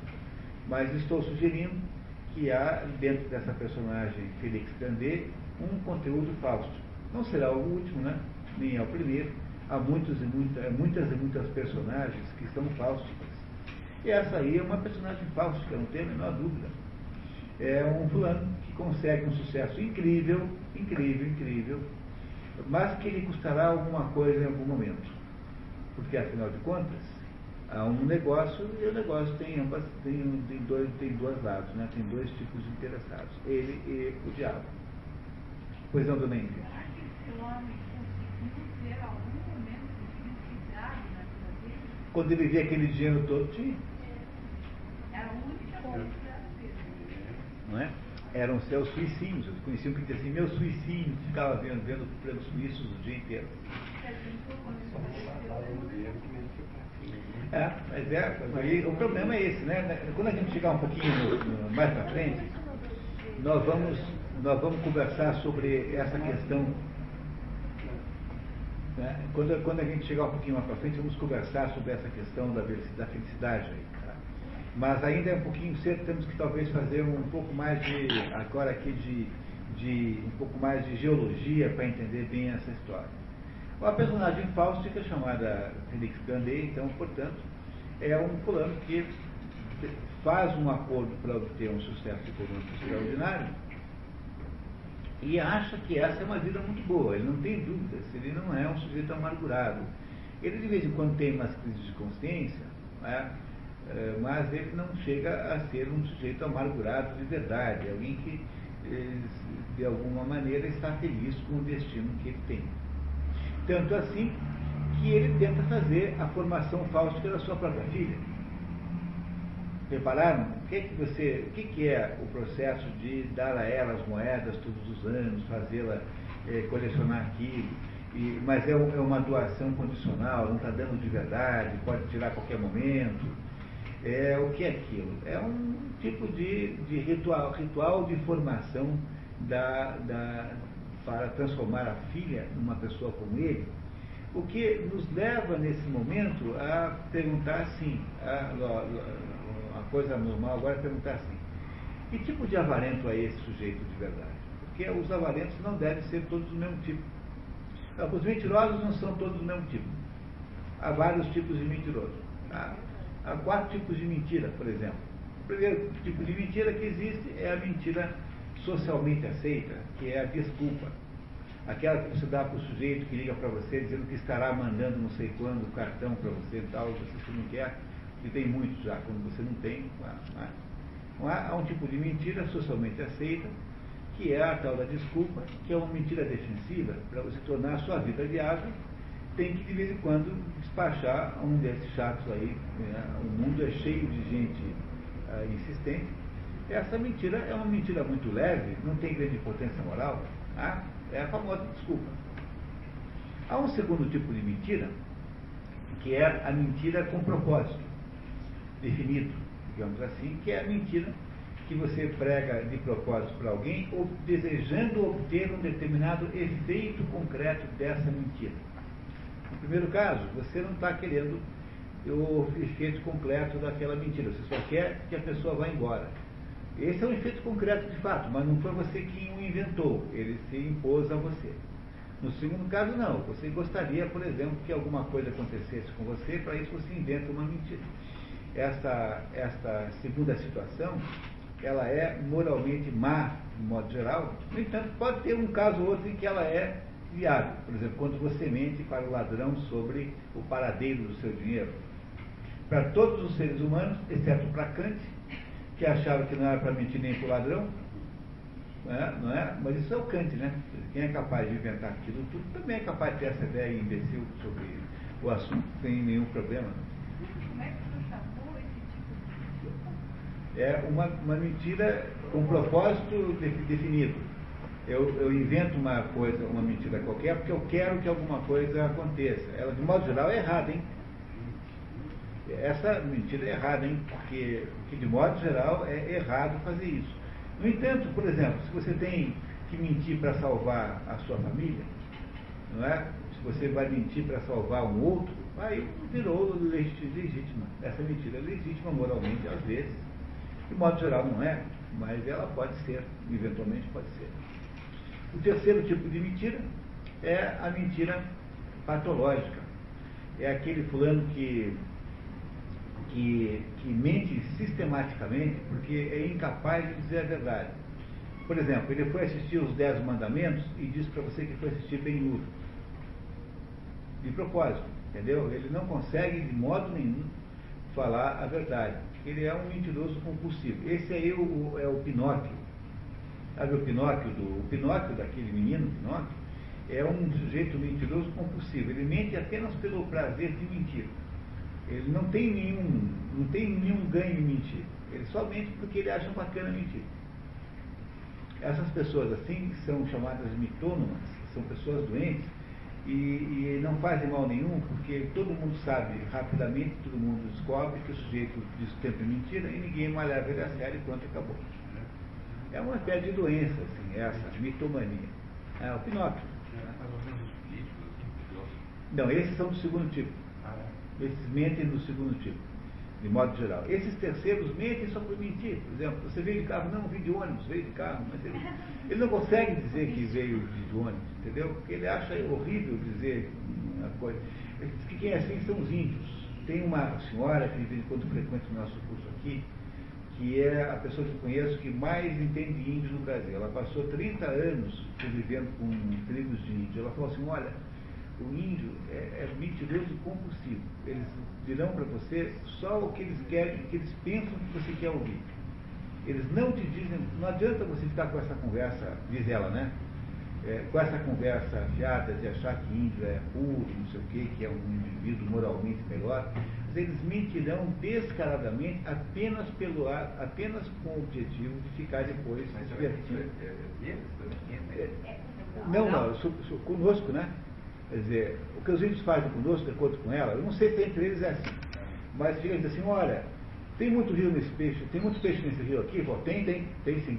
Mas estou sugerindo que há, dentro dessa personagem Felix Grandet, um conteúdo fausto. Não será o último, né? Nem é o primeiro. Há muitos e muita, muitas e muitas personagens que são fáusticas. E essa aí é uma personagem fáustica, não tem a menor dúvida. É um fulano que consegue um sucesso incrível, incrível, incrível, mas que lhe custará alguma coisa em algum momento. Porque, afinal de contas, há um negócio e o negócio tem, ambas, tem, tem, dois, tem dois lados, né? tem dois tipos de interessados, ele e o diabo. Pois não, dona Índia? Será que esse homem conseguiu ter algum momento de felicidade na vida dele? Quando ele via aquele dinheiro todo, tinha. Era a única felicidade dele. não é? Eram seus suicídios, eles conheciam que dizia assim, meu suicídio, ficava vendo, vendo prêmios suíços o dia inteiro. É, né? É, mas é, mas aí, o problema é esse, né? Quando a gente chegar um pouquinho no- no- mais para frente, nós vamos, nós vamos conversar sobre essa questão. Né? Quando, quando a gente chegar um pouquinho mais para frente, vamos conversar sobre essa questão da, da felicidade aí. tá? Mas ainda é um pouquinho cedo, temos que talvez fazer um pouco mais de, agora aqui de, de um pouco mais de geologia para entender bem essa história. Uma personagem fáustica chamada Felix Grandet, então, portanto, é um fulano que faz um acordo para obter um sucesso econômico extraordinário e acha que essa é uma vida muito boa. Ele não tem dúvidas, ele não é um sujeito amargurado. Ele de vez em quando tem umas crises de consciência, né? É, mas ele não chega a ser um sujeito amargurado de verdade, alguém que eh, de alguma maneira está feliz com o destino que ele tem. Tanto assim que ele tenta fazer a formação fáustica da sua própria filha. Repararam? O que, é que, você, o que, que é o processo de dar a ela as moedas todos os anos, fazê-la é, colecionar aquilo? E, mas é, é, uma doação condicional, não está dando de verdade, pode tirar a qualquer momento. É, o que é aquilo? É um tipo de, de ritual, ritual de formação da, da, para transformar a filha numa pessoa como ele, o que nos leva nesse momento a perguntar assim, a, a, a coisa normal agora é perguntar assim, que tipo de avarento é esse sujeito de verdade? Porque os avarentos não devem ser todos do mesmo tipo. Os mentirosos não são todos do mesmo tipo. Há vários tipos de mentiroso. Há, há quatro tipos de mentira, por exemplo. O primeiro tipo de mentira que existe é a mentira socialmente aceita, que é a desculpa. Aquela que você dá para o sujeito que liga para você dizendo que estará mandando não sei quando o cartão para você e tal, você não quer, e tem muitos já, quando você não tem. Não há, há um tipo de mentira socialmente aceita, que é a tal da desculpa, que é uma mentira defensiva, para você tornar a sua vida viável, tem que de vez em quando despachar um desses chatos aí. Né? O mundo é cheio de gente uh, insistente. Essa mentira é uma mentira muito leve, não tem grande potência moral. Tá? É a famosa desculpa. Há um segundo tipo de mentira, que é a mentira com propósito, definido, digamos assim, que é a mentira que você prega de propósito para alguém, ou desejando obter um determinado efeito concreto dessa mentira. No primeiro caso, você não está querendo o efeito concreto daquela mentira, você só quer que a pessoa vá embora. Esse é um efeito concreto de fato, mas não foi você quem o inventou, ele se impôs a você. No segundo caso, não. Você gostaria, por exemplo, que alguma coisa acontecesse com você, para isso você inventa uma mentira. Essa, esta segunda situação, ela é moralmente má, de modo geral. No entanto, pode ter um caso ou outro em que ela é viável. Por exemplo, quando você mente para o ladrão sobre o paradeiro do seu dinheiro. Para todos os seres humanos, exceto para Kant, que achava que não era para mentir nem para o ladrão, não é? não é? Mas isso é o Kant, né? Quem é capaz de inventar aquilo tudo também é capaz de ter essa ideia imbecil sobre o assunto sem nenhum problema. Como é que você chamou esse tipo de É uma, uma mentira com propósito definido. Eu, eu, invento uma coisa, uma mentira qualquer, porque eu quero que alguma coisa aconteça. Ela, de modo geral, é errada, hein? Essa mentira é errada, hein? Porque, porque, de modo geral, é errado fazer isso. No entanto, por exemplo, se você tem que mentir para salvar a sua família, não é? Se você vai mentir para salvar um outro, aí virou legítima. Essa mentira é legítima moralmente, às vezes. De modo geral, não é, mas ela pode ser, eventualmente pode ser. O terceiro tipo de mentira é a mentira patológica. É aquele fulano que que, que mente sistematicamente porque é incapaz de dizer a verdade. Por exemplo, ele foi assistir os Dez Mandamentos e disse para você que foi assistir Ben-Hur. De propósito, entendeu? Ele não consegue de modo nenhum falar a verdade. Ele é um mentiroso compulsivo. Esse aí é o, é o Pinóquio. Sabe o Pinóquio do o Pinóquio daquele menino Pinóquio? É um sujeito mentiroso compulsivo. Ele mente apenas pelo prazer de mentir. Ele não tem nenhum, não tem nenhum ganho em mentir. Ele só mente porque ele acha bacana mentir. Essas pessoas assim são chamadas mitônomas, são pessoas doentes e, e, não fazem mal nenhum, porque todo mundo sabe rapidamente, todo mundo descobre que o sujeito diz sempre mentira e ninguém mais leva ele a sério e pronto, acabou. É uma espécie de doença, assim, essa, mitomania. É o Pinóquio. Não, esses são do segundo tipo. Esses mentem no segundo tipo, de modo geral. Esses terceiros mentem só por mentir. Por exemplo, você veio de carro, não, vim de ônibus, veio de carro, mas ele, ele não consegue dizer que veio de ônibus, entendeu? Porque ele acha horrível dizer uma coisa. Ele diz que quem é assim são os índios. Tem uma senhora que de vez em quando frequenta o nosso curso aqui, que é a pessoa que eu conheço que mais entende índios no Brasil. Ela passou 30 anos convivendo com tribos de índios. Ela falou assim, olha, o índio é, é mentiroso compulsivo. Eles dirão para você só o que eles querem, o que eles pensam que você quer ouvir. Eles não te dizem, não adianta você ficar com essa conversa, diz ela, né? É, com essa conversa afiada de achar que índio é puro, não sei o quê, que é um indivíduo moralmente melhor, mas eles mentirão descaradamente apenas pelo ar, apenas com o objetivo de ficar depois se divertindo. É, não, não, sou, sou, conosco, né? Quer dizer, o que os índios fazem conosco, de acordo com ela, eu não sei se entre eles é assim, mas fica assim, olha, tem muito rio nesse peixe, tem muito peixe nesse rio aqui? Bom, tem, tem, tem sim.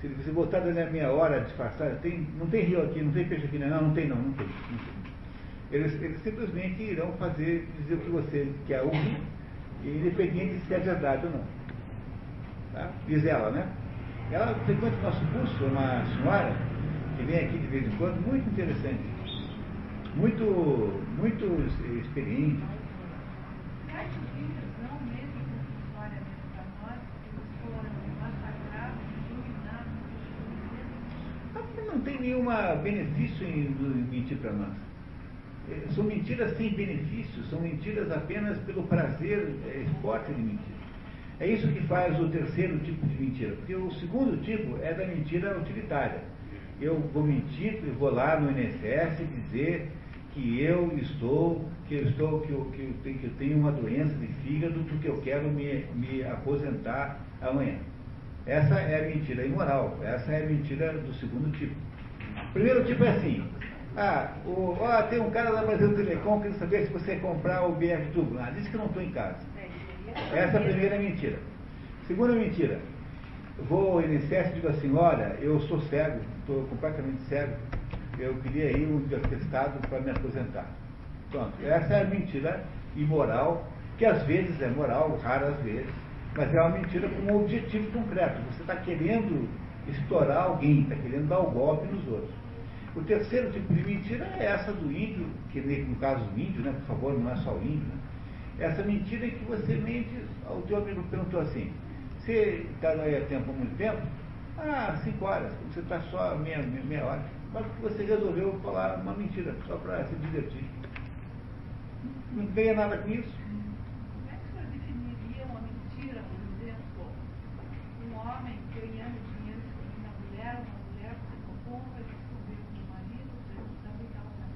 Se você botar na minha hora disfarçada, tem, não tem rio aqui, não tem peixe aqui, não, não tem não, não tem. Não tem. Eles, eles simplesmente irão fazer, dizer o que você quer ouvir, independente se é verdade ou não. Tá? Diz ela, né? Ela frequenta o nosso curso, uma senhora que vem aqui de vez em quando, muito interessante, muito, muito experiente. Não tem nenhum benefício em mentir para nós. É, são mentiras sem benefício, são mentiras apenas pelo prazer é, esporte de mentir. É isso que faz o terceiro tipo de mentira, porque o segundo tipo é da mentira utilitária eu vou mentir, eu vou lá no INSS dizer que eu estou, que eu estou, que eu, que eu, tenho, que eu tenho uma doença de fígado porque eu quero me, me aposentar amanhã. Essa é a mentira imoral, essa é a mentira do segundo tipo. Primeiro tipo é assim, ah, o, ó, tem um cara lá Brasil Telecom que saber se você comprar o BF Tubo. Ah, disse que eu não estou em casa. Essa é a primeira mentira. Segunda mentira, vou ao INSS e digo assim, olha, eu sou cego, estou completamente cego, eu queria ir um atestado para me aposentar. Pronto, essa é a mentira imoral, que às vezes é moral, raras vezes, mas é uma mentira com um objetivo concreto. Você está querendo estourar alguém, está querendo dar o um golpe nos outros. O terceiro tipo de mentira é essa do índio, que no caso do índio, né, por favor, não é só o índio, né? Essa mentira em que você mente, o teu amigo perguntou assim, você está aí há tempo, há muito tempo? Ah, cinco horas. Você está só meia, meia hora. Mas você resolveu falar uma mentira, só para se divertir. Não ganha nada com isso. Como é que senhor definiria uma mentira, por exemplo? Um homem ganhando dinheiro com uma mulher, uma mulher fazendo compra, descobriu que o marido também estava na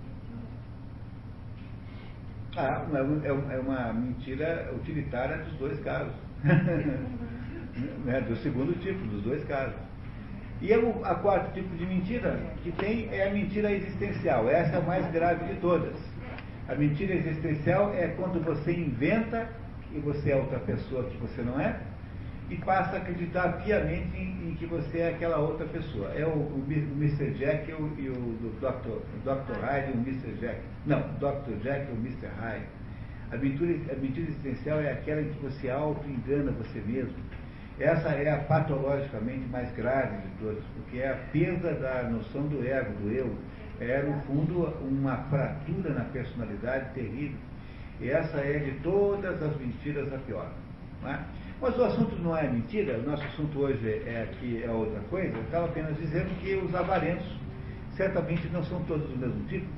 Ah, mentira. é, é uma mentira utilitária dos dois casos. né, do segundo tipo, dos dois casos. E o a quarto tipo de mentira que tem é a mentira existencial. Essa é a mais grave de todas. A mentira existencial é quando você inventa que você é outra pessoa que você não é e passa a acreditar piamente em, em que você é aquela outra pessoa. É o, o, o Mr. Jack e o, e o Dr. Dr. Hyde e o Mr. Jack. Não, Dr. Jack e o Mr. Hyde. A mentira, a mentira existencial é aquela em que você auto-engana você mesmo essa é a patologicamente mais grave de todas, porque é a perda da noção do ego, do eu. É, no fundo, uma fratura na personalidade terrível. E essa é de todas as mentiras a pior. É? Mas o assunto não é mentira, o nosso assunto hoje é aqui é outra coisa. Eu estava apenas dizendo que os avarentos certamente não são todos do mesmo tipo.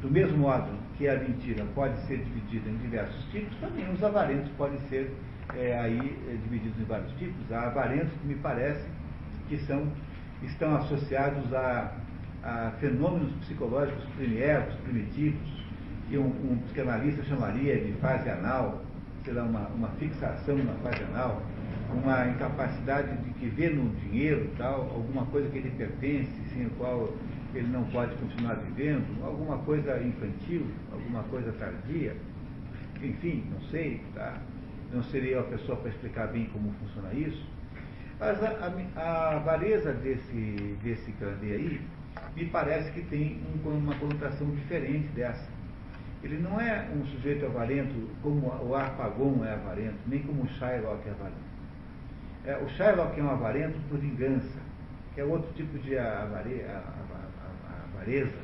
Do mesmo modo que a mentira pode ser dividida em diversos tipos, também os avarentos podem ser é, aí é, divididos em vários tipos. Há avarentos que me parece que são, estão associados a, a fenômenos psicológicos primeiros, primitivos, que um, um, psicanalista chamaria de fase anal, sei lá, uma, uma fixação na fase anal, uma incapacidade de que vê no dinheiro tal, alguma coisa que ele pertence, sem o qual ele não pode continuar vivendo, alguma coisa infantil, alguma coisa tardia, enfim, não sei, tá? não seria a pessoa para explicar bem como funciona isso. Mas a, a, a avareza desse, desse Kardec aí, me parece que tem um, uma conotação diferente dessa. Ele não é um sujeito avarento como o Arpagon é avarento, nem como o Shylock é avarento. É, o Shylock é um avarento por vingança, que é outro tipo de avare, avareza.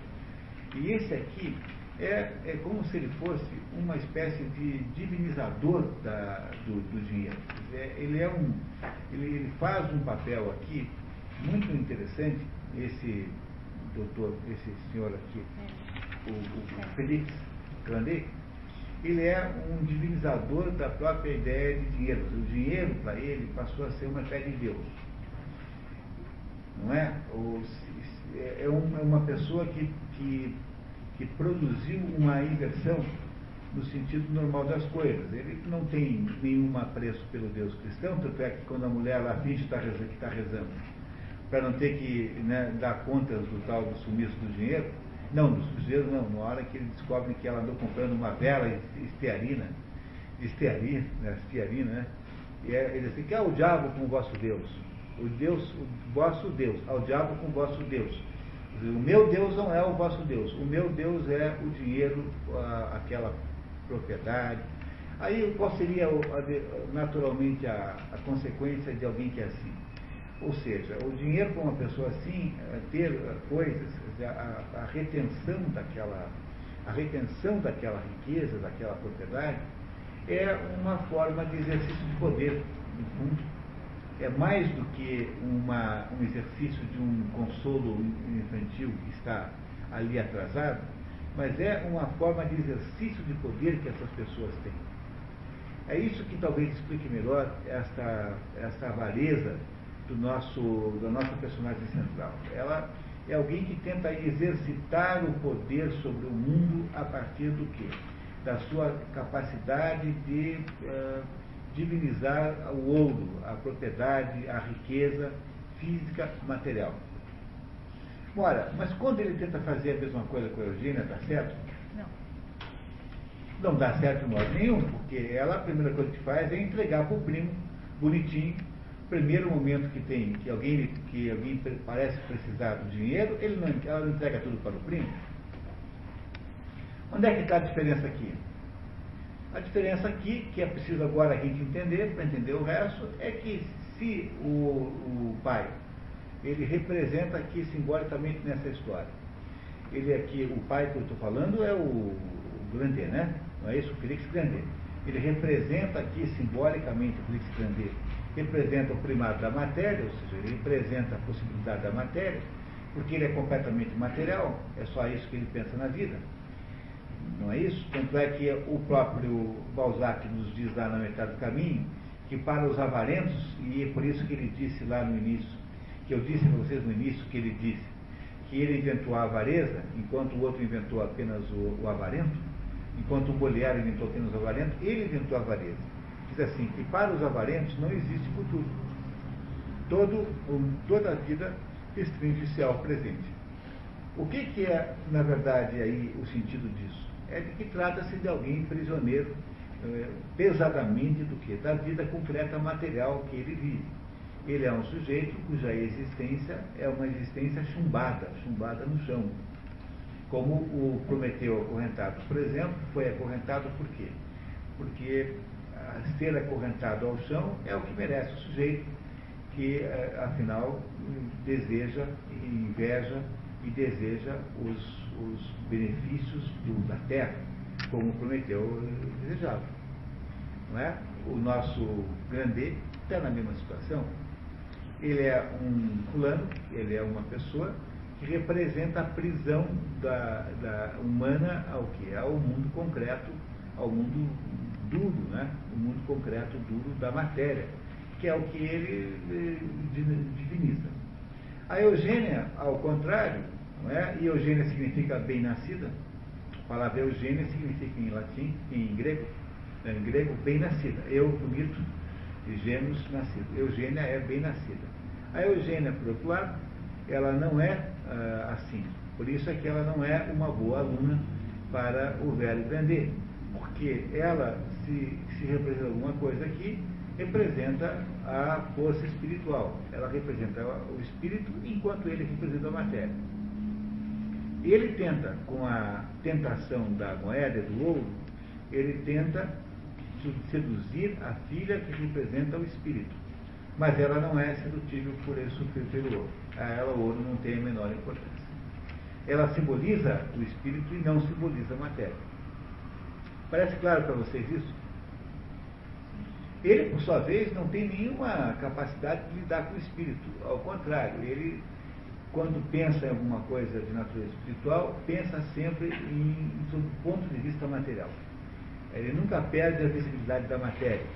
E esse aqui é, é como se ele fosse uma espécie de divinizador da, do, do, dinheiro. Ele, é um, ele, ele, faz um papel aqui muito interessante, esse doutor, esse senhor aqui, É. o, o, o Felix Grandet, ele é um divinizador da própria ideia de dinheiro. O dinheiro, para ele, passou a ser uma fé de Deus. Não é? É, um, é uma pessoa que, que, que produziu uma inversão no sentido normal das coisas. Ele não tem nenhum apreço pelo Deus cristão, tanto é que quando a mulher lá finge que está rezando, para não ter que né, dar contas do tal do sumiço do dinheiro, não, do sujeito não, na hora que ele descobre que ela andou comprando uma vela estearina, estearina, né, estearina, né? E é, ele assim, que é o diabo com o vosso Deus. O Deus, o vosso Deus, ao diabo com o vosso Deus. O meu Deus não é o vosso Deus. O meu Deus é o dinheiro, a, aquela propriedade. Aí qual seria naturalmente a, a consequência de alguém que é assim? Ou seja, o dinheiro para uma pessoa assim, é ter coisas, a, a, retenção daquela, a retenção daquela riqueza, daquela propriedade, é uma forma de exercício de poder, no fundo. É mais do que uma, um exercício de um consolo infantil que está ali atrasado, mas é uma forma de exercício de poder que essas pessoas têm. É isso que talvez explique melhor esta, esta avareza do nosso, da nossa personagem central. Ela é alguém que tenta exercitar o poder sobre o mundo a partir do quê? Da sua capacidade de uh, divinizar o ouro, a propriedade, a riqueza física, material. Ora, mas quando ele tenta fazer a mesma coisa com a Eugênia, dá certo? Não. Não dá certo de modo nenhum, porque ela, a primeira coisa que faz é entregar para o primo, bonitinho, primeiro momento que tem, que alguém, que alguém parece precisar do dinheiro, ele não, ela não entrega tudo para o primo. Onde é que está a diferença aqui? A diferença aqui, que é preciso agora a gente entender, para entender o resto, é que se o, o pai, ele representa aqui simbolicamente nessa história. Ele aqui, o pai que eu estou falando é o, o Grandet, né? Não é isso? O Felix Grandet. Ele representa aqui simbolicamente o Felix Grandet representa o primato da matéria, ou seja, ele representa a possibilidade da matéria, porque ele é completamente material, é só isso que ele pensa na vida. Não é isso? Tanto é que o próprio Balzac nos diz lá na metade do caminho que para os avarentos, e é por isso que ele disse lá no início, que eu disse para vocês no início que ele disse, que ele inventou a avareza, enquanto o outro inventou apenas o, o avarento, enquanto o Molière inventou apenas o avarento, ele inventou a avareza diz assim, que para os avarentos não existe futuro. Todo, toda a vida restringe-se ao presente. O que, que é, na verdade, aí o sentido disso? É de que trata-se de alguém prisioneiro eh, pesadamente do que? Da vida concreta material que ele vive. Ele é um sujeito cuja existência é uma existência chumbada, chumbada no chão. Como o Prometeu acorrentado, por exemplo, foi acorrentado por quê? Porque ser acorrentado ao chão é o que merece o sujeito, que eh, afinal deseja, inveja e deseja os, os benefícios do, da terra, como Prometeu desejava. Não é? O nosso Grandet está na mesma situação. Ele é um fulano, ele é uma pessoa que representa a prisão da, da humana ao que? Ao mundo concreto, ao mundo duro, né? o mundo concreto duro da matéria, que é o que ele eh, diviniza. A Eugênia, ao contrário, não é? e Eugênia significa bem-nascida, a palavra Eugênia significa em latim, em grego, em grego, bem-nascida. Eu, bonito, e gêmeos, nascido. Eugênia é bem-nascida. A Eugênia, por outro lado, ela não é uh, assim. Por isso é que ela não é uma boa aluna para o velho Grandet, porque ela se, se representa alguma coisa aqui, representa a força espiritual. Ela representa o espírito enquanto ele representa a matéria. Ele tenta, com a tentação da moeda do ouro, ele tenta seduzir a filha que representa o espírito. Mas ela não é sedutível por sofrer pelo ouro. A ela o ouro não tem a menor importância. Ela simboliza o espírito e não simboliza a matéria. Parece claro para vocês isso? Ele, por sua vez, não tem nenhuma capacidade de lidar com o espírito. Ao contrário, ele quando pensa em alguma coisa de natureza espiritual, pensa sempre em, sob o ponto de vista material. Ele nunca perde a visibilidade da matéria.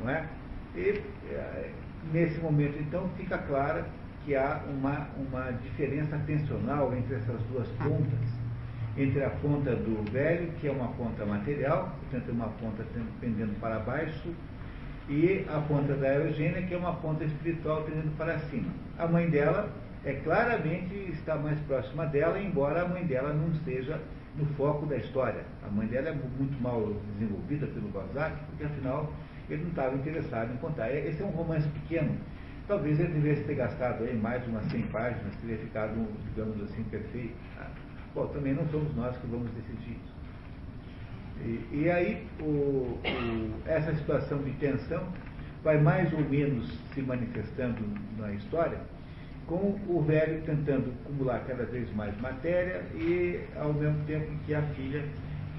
Não é? E é, nesse momento, então, fica clara que há uma, uma diferença tensional entre essas duas pontas. Entre a ponta do velho, que é uma ponta material, portanto, é uma ponta pendendo para baixo, e a ponta da Eugênia, que é uma ponta espiritual pendendo para cima. A mãe dela é claramente está mais próxima dela, embora a mãe dela não esteja no foco da história. A mãe dela é muito mal desenvolvida pelo Balzac, porque afinal ele não estava interessado em contar. Esse é um romance pequeno. Talvez ele devesse ter gastado aí mais de umas 100 páginas, teria ficado, digamos assim, perfeito. Bom, também não somos nós que vamos decidir isso. E, e aí, o, o, essa situação de tensão vai mais ou menos se manifestando na história, com o velho tentando acumular cada vez mais matéria e, ao mesmo tempo que a filha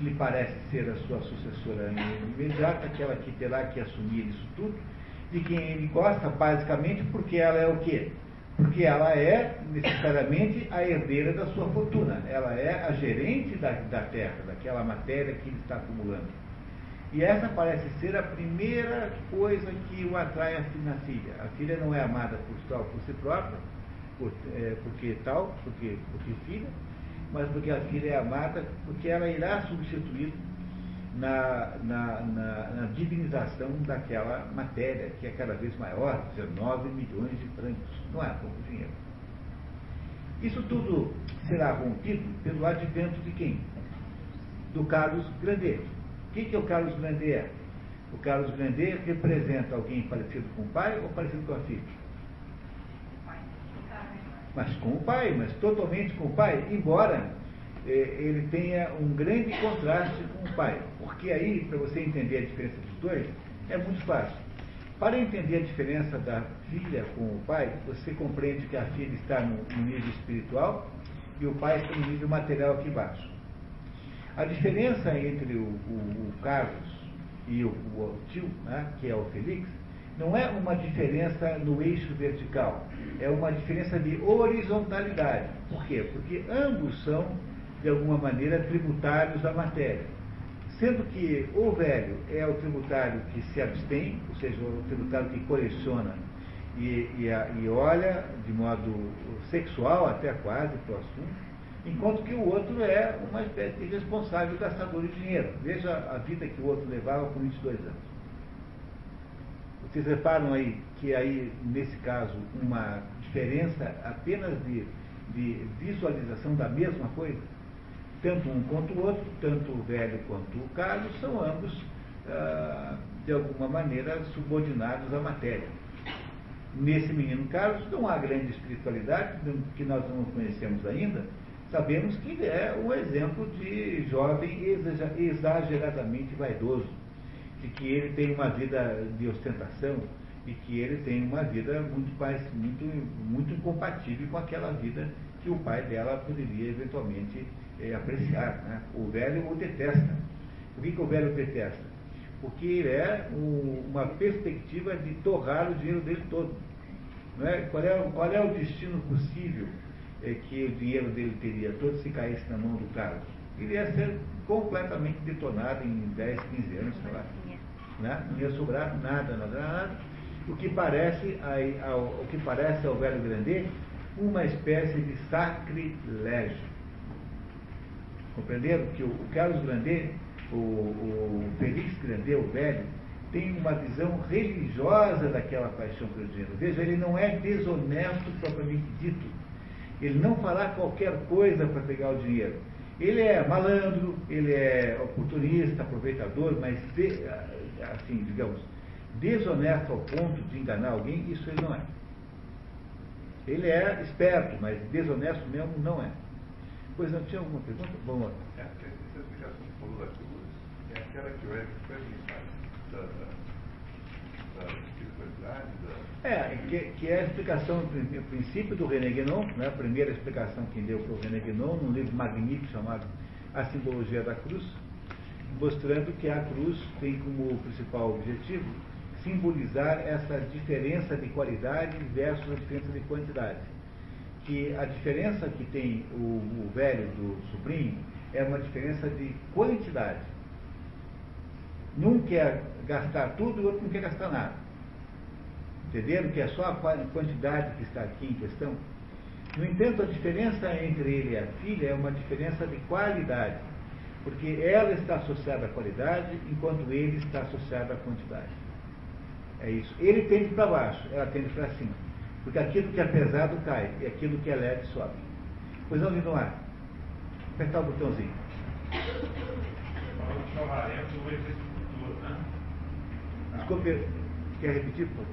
lhe parece ser a sua sucessora imediata, aquela que terá que assumir isso tudo, de quem ele gosta, basicamente porque ela é o quê? Porque ela é necessariamente a herdeira da sua fortuna, ela é a gerente da, da terra, daquela matéria que ele está acumulando. E essa parece ser a primeira coisa que o atrai na filha. A filha não é amada por, por si própria, por, é, porque tal, porque, porque filha, mas porque a filha é amada, porque ela irá substituir na, na, na, na, divinização daquela matéria, que é cada vez maior, 19 milhões de francos. Não é pouco dinheiro. Isso tudo será rompido pelo advento de quem? Do Carlos Grandet. O que, que o Carlos Grandet é? O Carlos Grandet representa alguém parecido com o pai ou parecido com a filha? mas com o pai, mas totalmente com o pai, embora ele tenha um grande contraste com o pai. Porque aí, para você entender a diferença dos dois, é muito fácil. Para entender a diferença da filha com o pai, você compreende que a filha está no, no nível espiritual e o pai está no nível material aqui embaixo. A diferença entre o, o, o Carlos e o, o tio, né, que é o Felix, não é uma diferença no eixo vertical, é uma diferença de horizontalidade. Por quê? Porque ambos são, de alguma maneira, tributários à matéria. Sendo que o velho é o tributário que se abstém, ou seja, o tributário que coleciona e, e, e olha de modo sexual até quase para o assunto, enquanto que o outro é uma espécie de responsável gastador de dinheiro. Veja a vida que o outro levava com 22 anos. Vocês reparam aí que aí, nesse caso, uma diferença apenas de, de visualização da mesma coisa? Tanto um quanto o outro, tanto o velho quanto o Carlos, são ambos, ah, de alguma maneira, subordinados à matéria. Nesse menino Carlos não há grande espiritualidade, que nós não conhecemos ainda, sabemos que ele é um exemplo de jovem exageradamente vaidoso de que ele tem uma vida de ostentação e que ele tem uma vida muito, muito, muito incompatível com aquela vida que o pai dela poderia eventualmente é, apreciar. Né? O velho o detesta. Por que, que o velho detesta? Porque ele é um, uma perspectiva de torrar o dinheiro dele todo. É? Qual, é, qual é o destino possível é, que o dinheiro dele teria todo se caísse na mão do Carlos? Ele ia ser completamente detonado em 10, 15 anos, sei lá. Né? Não ia sobrar nada, nada, nada. O que parece, ao, o que parece ao velho Grandet uma espécie de sacrilégio. Compreenderam que o, Carlos Grandet, o, o Felix Grandet, o velho, tem uma visão religiosa daquela paixão pelo dinheiro. Veja, ele não é desonesto propriamente dito. Ele não fará qualquer coisa para pegar o dinheiro. Ele é malandro, ele é oportunista, aproveitador, mas assim, digamos, desonesto ao ponto de enganar alguém, isso ele não é. Ele é esperto, mas desonesto mesmo não é. Pois não tinha alguma pergunta? Lá. É, essa explicação que falou da cruz é aquela que o Eric faz da, da, da espiritualidade, da... É, que, que, é a explicação, o princípio do René Guénon, né, a primeira explicação que deu para o René Guénon, num livro magnífico chamado A Simbologia da Cruz, mostrando que a cruz tem como principal objetivo simbolizar essa diferença de qualidade versus a diferença de quantidade. Que a diferença que tem o, o velho do sobrinho é uma diferença de quantidade. Um quer gastar tudo e o outro não quer gastar nada. Entenderam que é só a quantidade que está aqui em questão? No entanto, a diferença entre ele e a filha é uma diferença de qualidade, porque ela está associada à qualidade, enquanto ele está associado à quantidade. É isso. Ele tende para baixo, ela tende para cima. Porque aquilo que é pesado cai, e aquilo que é leve sobe. Pois não, Linoar? Apertar o botãozinho. Desculpe, quer repetir, por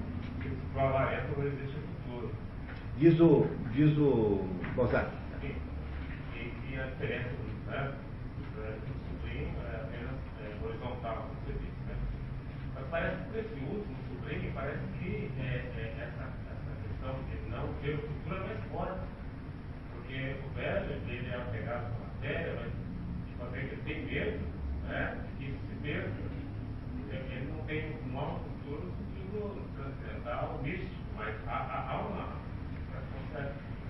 favor? Diz o, diz o Balzac. E, a diferença né, do sobrinho é apenas é, horizontal, como você disse. Né? Mas parece que esse último sobrinho, parece que é, é, essa, essa questão de não ter o futuro é mais forte. Porque o velho, ele é apegado com a matéria, mas tipo, assim, ele tem medo né, que se perca. Ele não tem um mau futuro, futuro transcendental, místico, mas há, há, há uma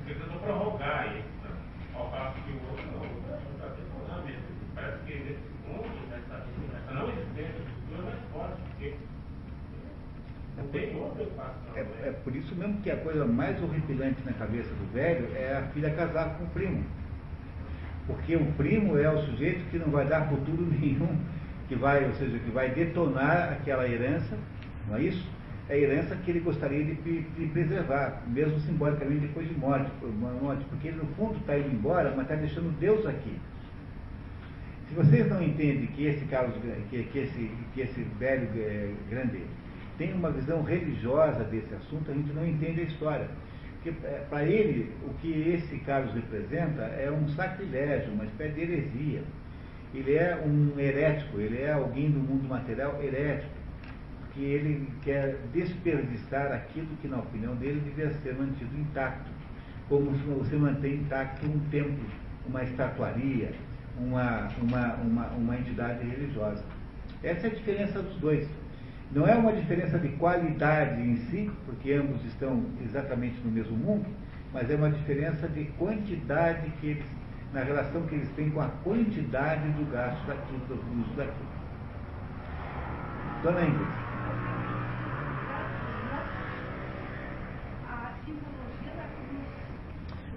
você tentou prorrogar isso, né? ao passo que o outro não, está isso. Parece que nesse mundo, essa, essa não existência do futuro é mais forte, porque É, é por isso mesmo que a coisa mais horripilante na cabeça do velho é a filha casar com o primo. Porque o primo é o sujeito que não vai dar futuro nenhum, que vai, ou seja, que vai detonar aquela herança, não é isso? é a herança que ele gostaria de, de preservar, mesmo simbolicamente depois de morte, morte porque ele no fundo está indo embora, mas está deixando Deus aqui. Se vocês não entendem que esse Carlos, que, que esse, que esse velho é, grande tem uma visão religiosa desse assunto, a gente não entende a história. Porque é, para ele, o que esse Carlos representa é um sacrilégio, uma espécie de heresia. Ele é um herético, ele é alguém do mundo material herético que ele quer desperdiçar aquilo que, na opinião dele, devia ser mantido intacto, como se você mantém intacto um templo, uma estatuaria, uma, uma, uma, uma entidade religiosa. Essa é a diferença dos dois. Não é uma diferença de qualidade em si, porque ambos estão exatamente no mesmo mundo, mas é uma diferença de quantidade que eles, na relação que eles têm com a quantidade do gasto daquilo, do uso daquilo. Dona Ingrid.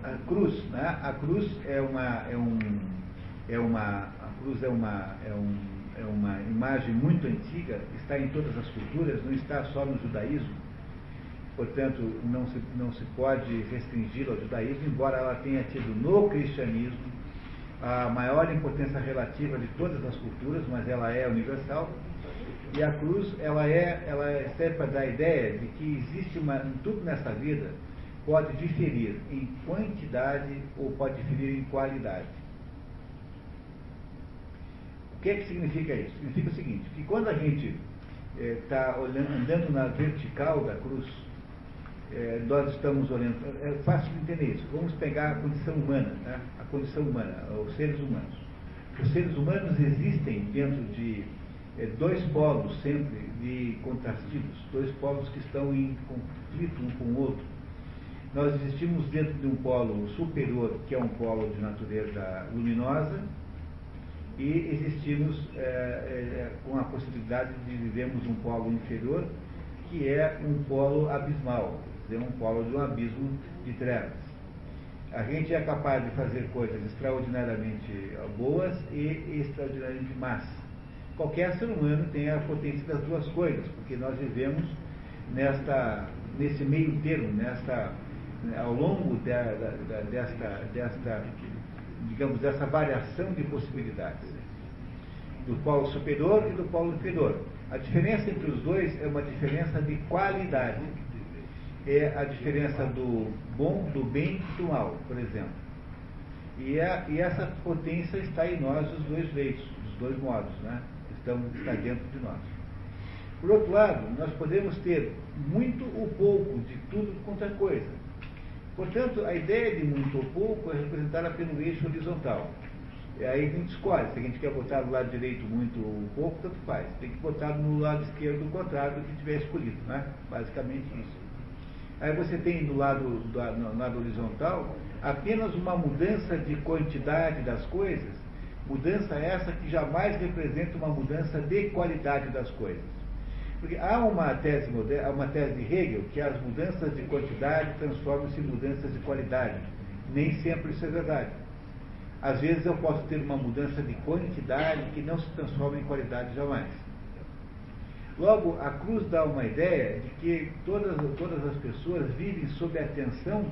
a cruz, né? A cruz é uma, é um, é uma, a cruz é uma, é, um, é uma imagem muito antiga, está em todas as culturas, não está só no judaísmo. Portanto, não se, não se pode restringi-la ao judaísmo, embora ela tenha tido no cristianismo a maior importância relativa de todas as culturas, mas ela é universal. E a cruz, ela é, ela serve para dar a ideia de que existe uma, tudo nessa vida pode diferir em quantidade ou pode diferir em qualidade. O que é que significa isso? Significa o seguinte, que quando a gente está eh, andando na vertical da cruz, eh, nós estamos olhando, é fácil de entender isso. Vamos pegar a condição humana, né? a condição humana, os seres humanos. Os seres humanos existem dentro de eh, dois polos sempre de contrastivos, dois polos que estão em conflito um com o outro nós existimos dentro de um polo superior, que é um polo de natureza luminosa, e existimos é, é, com a possibilidade de vivermos um polo inferior, que é um polo abismal, dizer, um polo de um abismo de trevas. A gente é capaz de fazer coisas extraordinariamente boas e extraordinariamente más. Qualquer ser humano tem a potência das duas coisas, porque nós vivemos nesta, nesse meio termo, nesta ao longo de, de, desta, desta, digamos, dessa variação de possibilidades, do polo superior e do polo inferior. A diferença entre os dois é uma diferença de qualidade. É a diferença do bom, do bem e do mal, por exemplo. E, a, e essa potência está em nós dos dois jeitos, dos dois modos, né? Estão, está dentro de nós. Por outro lado, nós podemos ter muito ou pouco de tudo quanto é coisa. Portanto, a ideia de muito ou pouco é representada pelo eixo horizontal. E aí a gente escolhe, se a gente quer botar do lado direito muito ou pouco, tanto faz. Tem que botar no lado esquerdo o contrário do que tiver escolhido, né? Basicamente isso. Aí você tem do lado, do, no lado horizontal apenas uma mudança de quantidade das coisas, mudança essa que jamais representa uma mudança de qualidade das coisas. Porque há uma tese, moderna, uma tese de Hegel que as mudanças de quantidade transformam-se em mudanças de qualidade. Nem sempre isso é verdade. Às vezes eu posso ter uma mudança de quantidade que não se transforma em qualidade jamais. Logo, a cruz dá uma ideia de que todas, todas as pessoas vivem sob a tensão,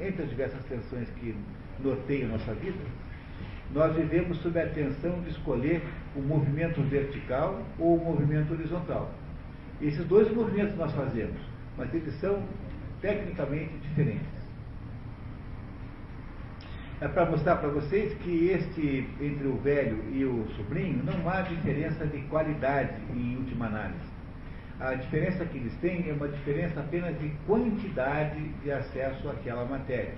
entre as diversas tensões que norteiam nossa vida, nós vivemos sob a tensão de escolher o movimento vertical ou o movimento horizontal. Esses dois movimentos nós fazemos, mas eles são tecnicamente diferentes é para mostrar para vocês que este, entre o velho e o sobrinho, não há diferença de qualidade em última análise. A diferença que eles têm é uma diferença apenas de quantidade de acesso àquela matéria.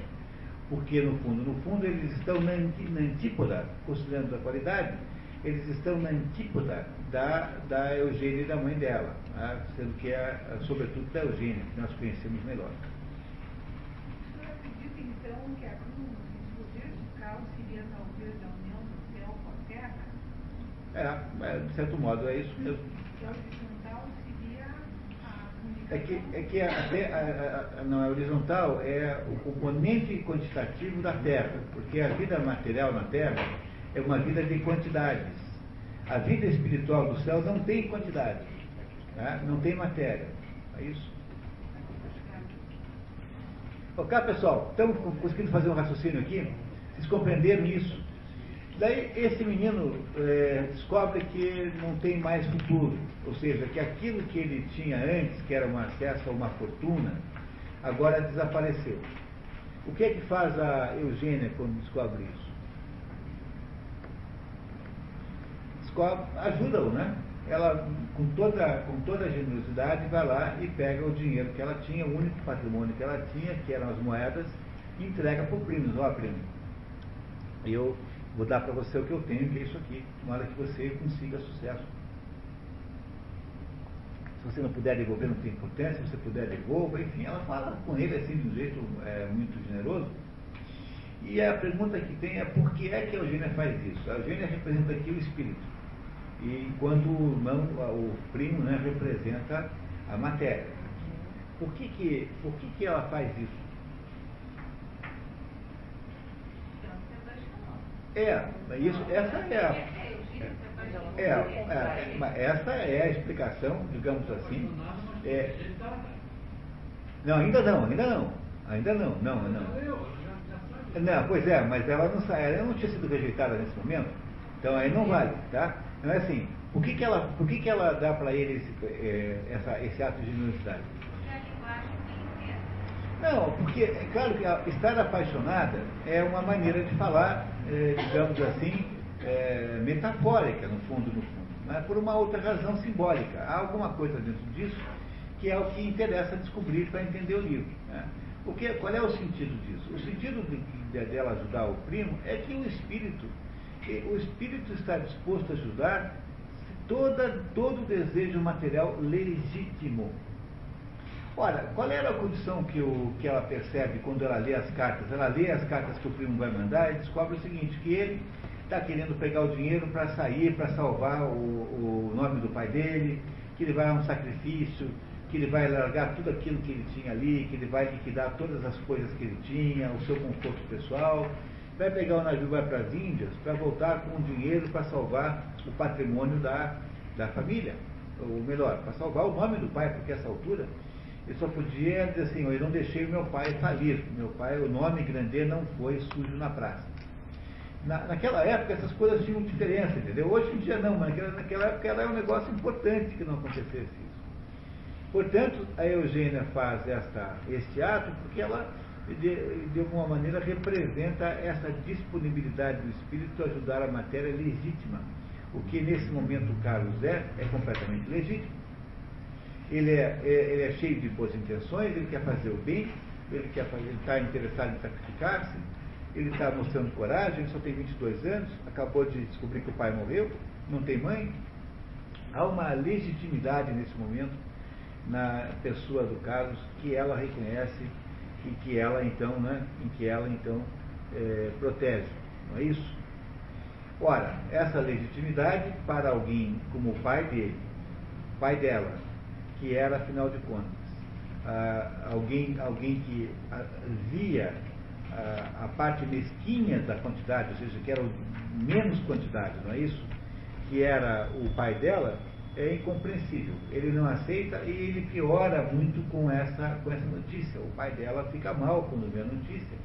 Porque, no fundo, no fundo, eles estão na, antípoda, considerando a qualidade, eles estão na antípoda da, da Eugênia e da mãe dela, tá? sendo que é, sobretudo, da Eugênia, que nós conhecemos melhor. Então, que a seria talvez a união do céu com a terra? É, é, de certo modo é isso mesmo. Que a horizontal seria a É que, é que a, a, a, não, a horizontal é o componente quantitativo da Terra, porque a vida material na Terra é uma vida de quantidades. A vida espiritual do céu não tem quantidade, tá? não tem matéria. É isso. Ok, pessoal, estamos conseguindo fazer um raciocínio aqui? Vocês compreenderam isso? Daí esse menino é, descobre que não tem mais futuro, ou seja, que aquilo que ele tinha antes, que era um acesso a uma fortuna, agora desapareceu. O que é que faz a Eugênia quando descobre isso? Ajuda-o, né? Ela, com toda, com toda a generosidade, vai lá e pega o dinheiro que ela tinha, o único patrimônio que ela tinha, que eram as moedas, e entrega para o primo. Ó, primo, eu vou dar para você o que eu tenho, que é isso aqui. Tomara que você consiga sucesso. Se você não puder devolver, não tem importância. Se você puder, devolva. Enfim, ela fala com ele assim, de um jeito é, muito generoso. E a pergunta que tem é por que é que a Eugênia faz isso? A Eugênia representa aqui o espírito. E enquanto o irmão, o primo, né, representa a matéria. Por que, que, por que, que ela faz isso? É, isso, essa é a. É, é, é, essa é a explicação, digamos assim. É, não, ainda não, ainda não. Ainda não, não, não. Não, pois é, mas ela não, ela não tinha sido rejeitada nesse momento, então aí não vale, tá? Não é assim, por que, que, ela, por que, que ela dá para ele esse, é, essa, esse ato de generosidade? Não, porque é claro que estar apaixonada é uma maneira de falar, é, digamos assim, é, metafórica, no fundo, no fundo, mas por uma outra razão simbólica. Há alguma coisa dentro disso que é o que interessa descobrir para entender o livro. Né? Porque, qual é o sentido disso? O sentido de, de, dela ajudar o primo é que o espírito, que o espírito está disposto a ajudar toda, todo desejo material legítimo Ora, qual era a condição que, o, que ela percebe quando ela lê as cartas? Ela lê as cartas que o primo vai mandar e descobre o seguinte, que ele está querendo pegar o dinheiro para sair, para salvar o, o, nome do pai dele, que ele vai a um sacrifício, que ele vai largar tudo aquilo que ele tinha ali, que ele vai liquidar todas as coisas que ele tinha, o seu conforto pessoal, vai pegar o navio, vai para as Índias, para voltar com o dinheiro para salvar o patrimônio da, da família. Ou melhor, para salvar o nome do pai, porque essa altura eu só podia dizer assim, eu não deixei o meu pai falir. Meu pai, o nome Grandê não foi sujo na praça. Na, naquela época essas coisas tinham diferença, entendeu? Hoje em dia não, mas naquela, naquela época era um negócio importante que não acontecesse isso. Portanto, a Eugênia faz esta, este ato porque ela, de, de alguma maneira, representa essa disponibilidade do espírito a ajudar a matéria legítima. O que nesse momento Carlos é, é completamente legítimo ele é, é, ele é cheio de boas intenções, ele quer fazer o bem, ele está interessado em sacrificar-se, ele está mostrando coragem, ele só tem 22 anos, acabou de descobrir que o pai morreu, não tem mãe. Há uma legitimidade nesse momento na pessoa do Carlos que ela reconhece e que ela então, né, em que ela então é, protege, não é isso? Ora, essa legitimidade para alguém como o pai dele, pai dela, que era afinal de contas ah, alguém, alguém que via a parte mesquinha da quantidade, ou seja, que era menos quantidade, não é isso? Que era o pai dela, é incompreensível. Ele não aceita e ele piora muito com essa, com essa notícia. O pai dela fica mal quando vê a notícia.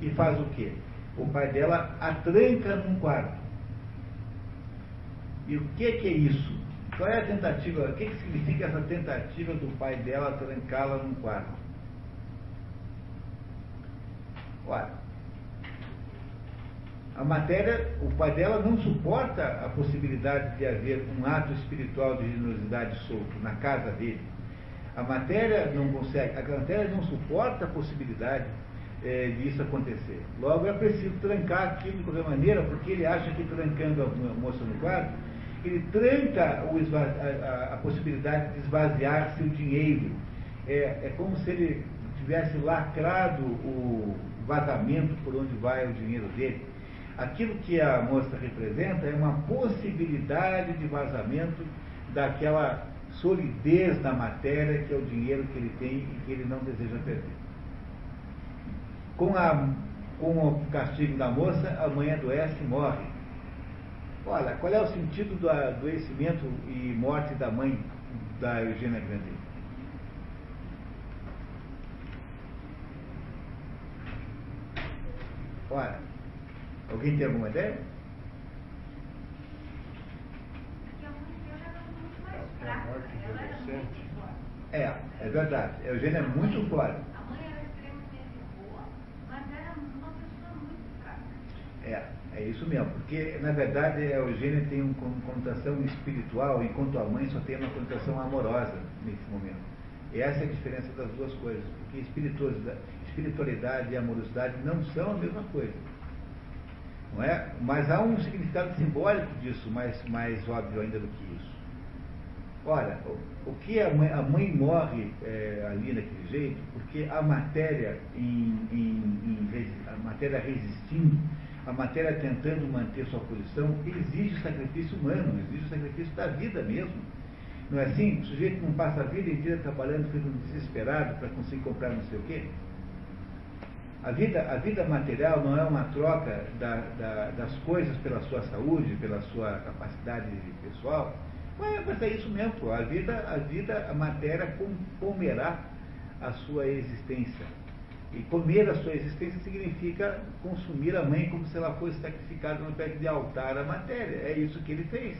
E faz o quê? O pai dela a tranca num quarto. E o que, que é isso? Qual é a tentativa? O que, que significa essa tentativa do pai dela trancá-la num quarto? Olha, a matéria, o pai dela não suporta a possibilidade de haver um ato espiritual de generosidade solto na casa dele. A matéria não consegue, a matéria não suporta a possibilidade é, disso acontecer. Logo é preciso trancar aquilo de qualquer maneira, porque ele acha que trancando a moça no quarto, ele tranca a, a, possibilidade de esvaziar seu dinheiro. É, é como se ele tivesse lacrado o vazamento por onde vai o dinheiro dele. Aquilo que a moça representa é uma possibilidade de vazamento daquela solidez da matéria que é o dinheiro que ele tem e que ele não deseja perder. Com, a, com o castigo da moça, a mãe adoece e morre. Olha, qual é o sentido do adoecimento e morte da mãe da Eugênia Grande? Olha, alguém tem alguma ideia? É, é verdade. A Eugênia é muito forte. A mãe era extremamente boa, mas era uma pessoa muito fraca. É. É isso mesmo, porque na verdade a Eugênia tem uma conotação espiritual, enquanto a mãe só tem uma conotação amorosa nesse momento. E essa é a diferença das duas coisas, porque espiritualidade e amorosidade não são a mesma coisa. Não é? Mas há um significado simbólico disso, mais, mais óbvio ainda do que isso. Ora, o, o que a mãe, a mãe morre é, ali daquele jeito, porque a matéria, em, em, em, a matéria resistindo, a matéria tentando manter sua posição, exige sacrifício humano, exige o sacrifício da vida mesmo. Não é assim? O sujeito não passa a vida inteira trabalhando, um desesperado para conseguir comprar não sei o quê. A vida, a vida material não é uma troca da, da, das coisas pela sua saúde, pela sua capacidade pessoal. Mas, mas é isso mesmo. A vida, a vida, a matéria comerá a sua existência. E comer a sua existência significa consumir a mãe como se ela fosse sacrificada no pé de altar à matéria. É isso que ele fez.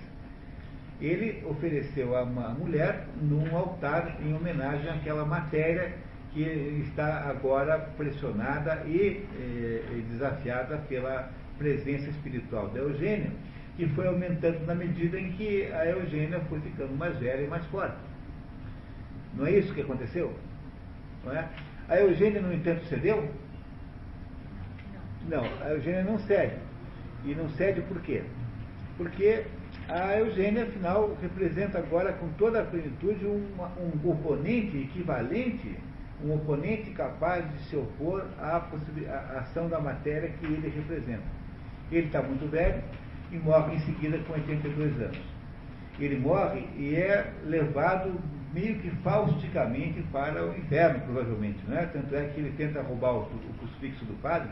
Ele ofereceu a uma mulher num altar em homenagem àquela matéria que está agora pressionada e eh, desafiada pela presença espiritual da Eugênia, que foi aumentando na medida em que a Eugênia foi ficando mais velha e mais forte. Não é isso que aconteceu? Não é? A Eugênia, no entanto, cedeu? Não, a Eugênia não cede. E não cede por quê? Porque a Eugênia, afinal, representa agora com toda a plenitude um, um oponente equivalente, um oponente capaz de se opor à, à ação da matéria que ele representa. Ele está muito velho e morre em seguida com 82 anos. Ele morre e é levado meio que fausticamente para o inferno, provavelmente. Não é? Tanto é que ele tenta roubar o, o crucifixo do padre,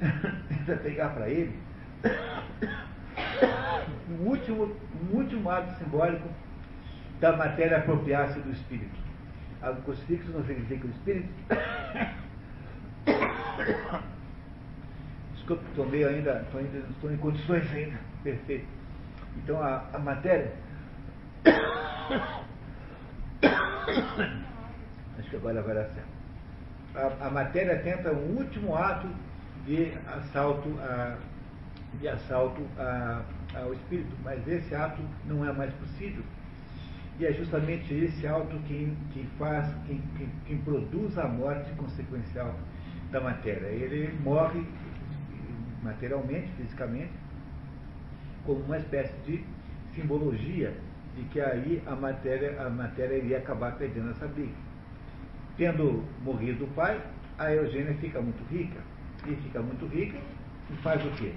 tenta pegar para ele. Um último, um último ato simbólico da matéria apropriar-se do espírito. O crucifixo não significa o espírito. Desculpe, estou meio ainda, estou, ainda, estou em condições ainda. Perfeito. Então a, a matéria Acho que agora vai dar certo. A, a matéria tenta um último ato de assalto, a, de assalto a, ao espírito, mas esse ato não é mais possível. E é justamente esse ato quem, quem faz, quem, quem, quem produz a morte consequencial da matéria. Ele morre materialmente, fisicamente, como uma espécie de simbologia de que aí a matéria, a matéria iria acabar perdendo essa briga. Tendo morrido o pai, a Eugênia fica muito rica. E fica muito rica e faz o quê?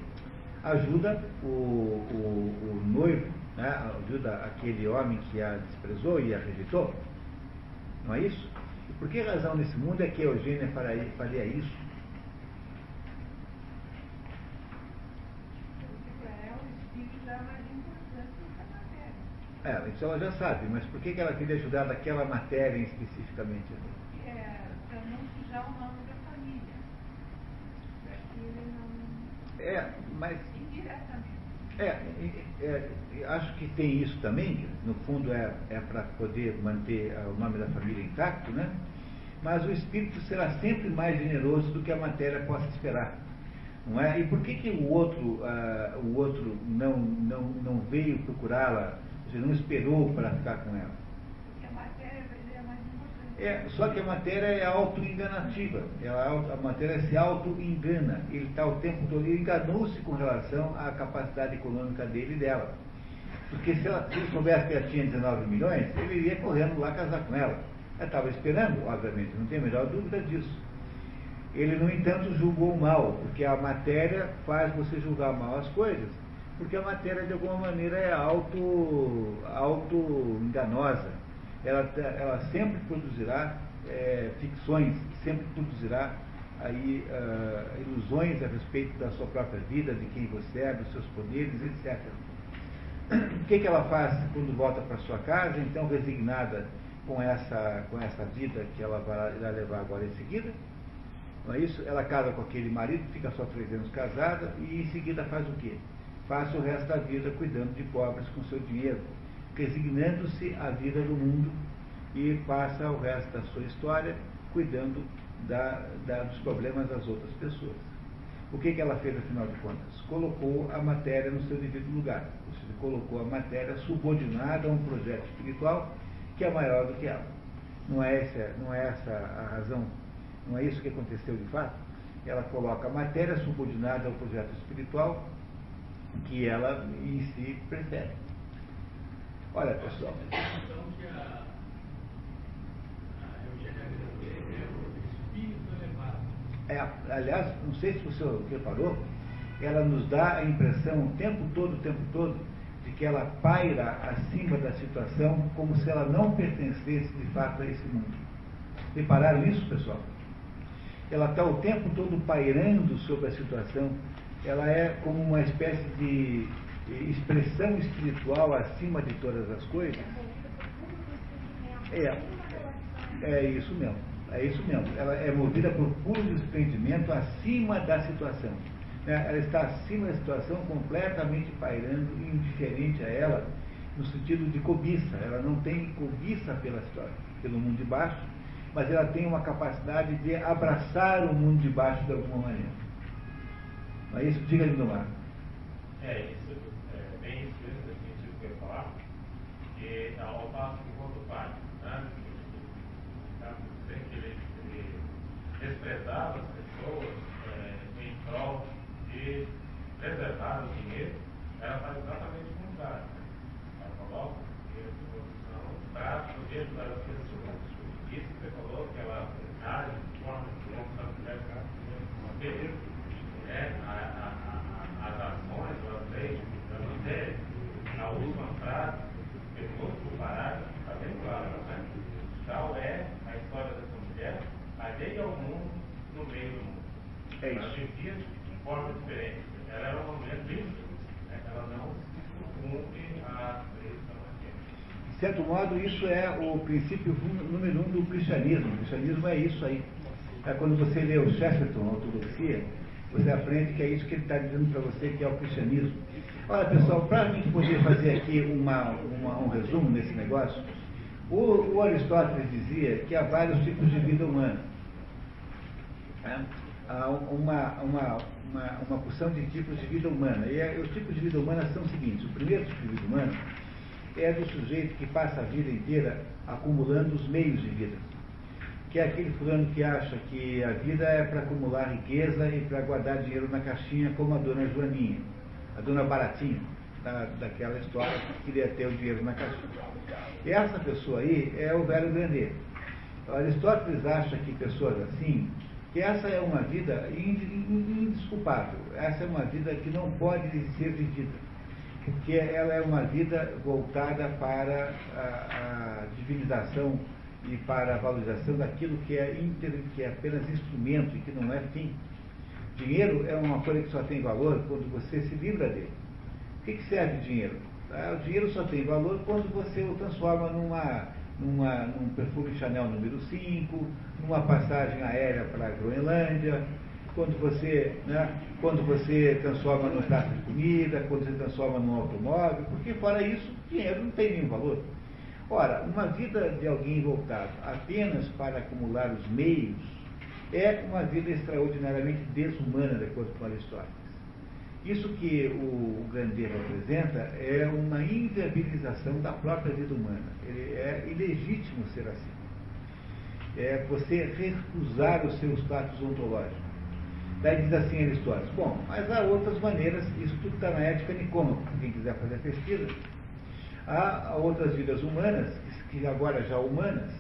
Ajuda o, o, o noivo, né? ajuda aquele homem que a desprezou e a rejeitou. Não é isso? E por que razão nesse mundo é que Eugênia faria, isso? É, isso ela já sabe, mas por que, ela queria ajudar daquela matéria especificamente? É, para não sujar o nome da família. Não. É, mas. É, é, acho que tem isso também, no fundo é, é para poder manter o nome da família intacto, né? Mas o espírito será sempre mais generoso do que a matéria possa esperar. Não é? E por que, que o outro, uh, o outro não, não, não veio procurá-la não esperou para ficar com ela. Porque a matéria é mais importante. É, só que a matéria é auto-enganativa. A matéria se auto-engana. Ele está o tempo todo. Enganou-se com relação à capacidade econômica dele e dela. Porque se, ela, se ele soubesse que ela tinha 19 milhões, ele iria correndo lá casar com ela. Ela estava esperando, obviamente, não tem a menor dúvida disso. Ele, no entanto, julgou mal, porque a matéria faz você julgar mal as coisas porque a matéria de alguma maneira é auto, auto enganosa. Ela, ela sempre produzirá é, ficções, sempre produzirá aí uh, ilusões a respeito da sua própria vida, de quem você é, dos seus poderes, etc. O que, que ela faz quando volta para sua casa, então resignada com essa, com essa vida que ela vai levar agora em seguida? Não é isso? Ela casa com aquele marido, fica só três anos casada e em seguida faz o quê? passa o resto da vida cuidando de pobres com seu dinheiro, resignando-se à vida do mundo e passa o resto da sua história cuidando da, da, dos problemas das outras pessoas. O que, que ela fez, afinal de contas? Colocou a matéria no seu devido lugar, ou seja, colocou a matéria subordinada a um projeto espiritual que é maior do que ela. Não é essa, não é essa a razão? Não é isso que aconteceu de fato? Ela coloca a matéria subordinada ao projeto espiritual que ela em si prefere. Olha, pessoal. É, aliás, não sei se você reparou, ela nos dá a impressão o tempo todo, o tempo todo, de que ela paira acima da situação como se ela não pertencesse de fato a esse mundo. Repararam isso, pessoal? Ela está o tempo todo pairando sobre a situação ela é como uma espécie de expressão espiritual acima de todas as coisas. É, é isso mesmo. É isso mesmo. Ela é movida por puro desprendimento acima da situação. É, ela está acima da situação, completamente pairando, indiferente a ela, no sentido de cobiça. Ela não tem cobiça pela história, pelo mundo de baixo, mas ela tem uma capacidade de abraçar o mundo de baixo de alguma maneira. Mas isso, diga aí, Domar. É, isso é bem isso mesmo, nesse sentido que eu ia falar, que ao passo que quando pai, né, que ele, ele as pessoas é, em prol de preservar o dinheiro, ela faz exatamente o contrário. Ela coloca o dinheiro no prato, o dinheiro das pessoas. Isso que você falou, que ela age de forma que não se deve né, a, a, a, as ações, as leis, as matérias, a última frase, penúltimo parágrafo, está bem claro, né? Tal é a história dessa mulher, alheia ao mundo, no meio do mundo. É. Ela vivia de forma diferente. Ela era uma mulher livre, né? ela não cumpre a. De certo modo, isso é o princípio número um do cristianismo. O cristianismo é isso aí. É quando você lê o Chesterton, a ortodoxia, você aprende que é isso que ele está dizendo para você, que é o cristianismo. Olha, pessoal, para a gente poder fazer aqui uma, uma, um resumo nesse negócio, o, o, Aristóteles dizia que há vários tipos de vida humana. É? Há uma, uma, uma, uma porção de tipos de vida humana. E é, os tipos de vida humana são os seguintes. O primeiro tipo de vida humana é do sujeito que passa a vida inteira acumulando os meios de vida que é aquele fulano que acha que a vida é para acumular riqueza e para guardar dinheiro na caixinha, como a dona Joaninha, a dona Baratinha. da, daquela história que queria ter o dinheiro na caixinha. Essa pessoa aí é o velho Grandet. Aristóteles acha que pessoas assim, que essa é uma vida indesculpável, essa é uma vida que não pode ser vivida porque ela é uma vida voltada para a, a divinização e para a valorização daquilo que é, inter, que é apenas instrumento e que não é fim. Dinheiro é uma coisa que só tem valor quando você se livra dele. O que, que serve dinheiro? Ah, o dinheiro só tem valor quando você o transforma numa, numa, num perfume Chanel número 5, numa passagem aérea para a Groenlândia, quando você, né, quando você transforma num prato de comida, quando você transforma num automóvel, porque fora isso, dinheiro não tem nenhum valor. Ora, uma vida de alguém voltado apenas para acumular os meios é uma vida extraordinariamente desumana, de acordo com Aristóteles. Isso que o, Grandet representa é uma inviabilização da própria vida humana. Ele é ilegítimo ser assim. É você recusar o seu status ontológico. Daí diz assim Aristóteles, bom, mas há outras maneiras, isso tudo está na ética Nicômaco, quem quiser fazer pesquisa. Há outras vidas humanas, que agora já humanas,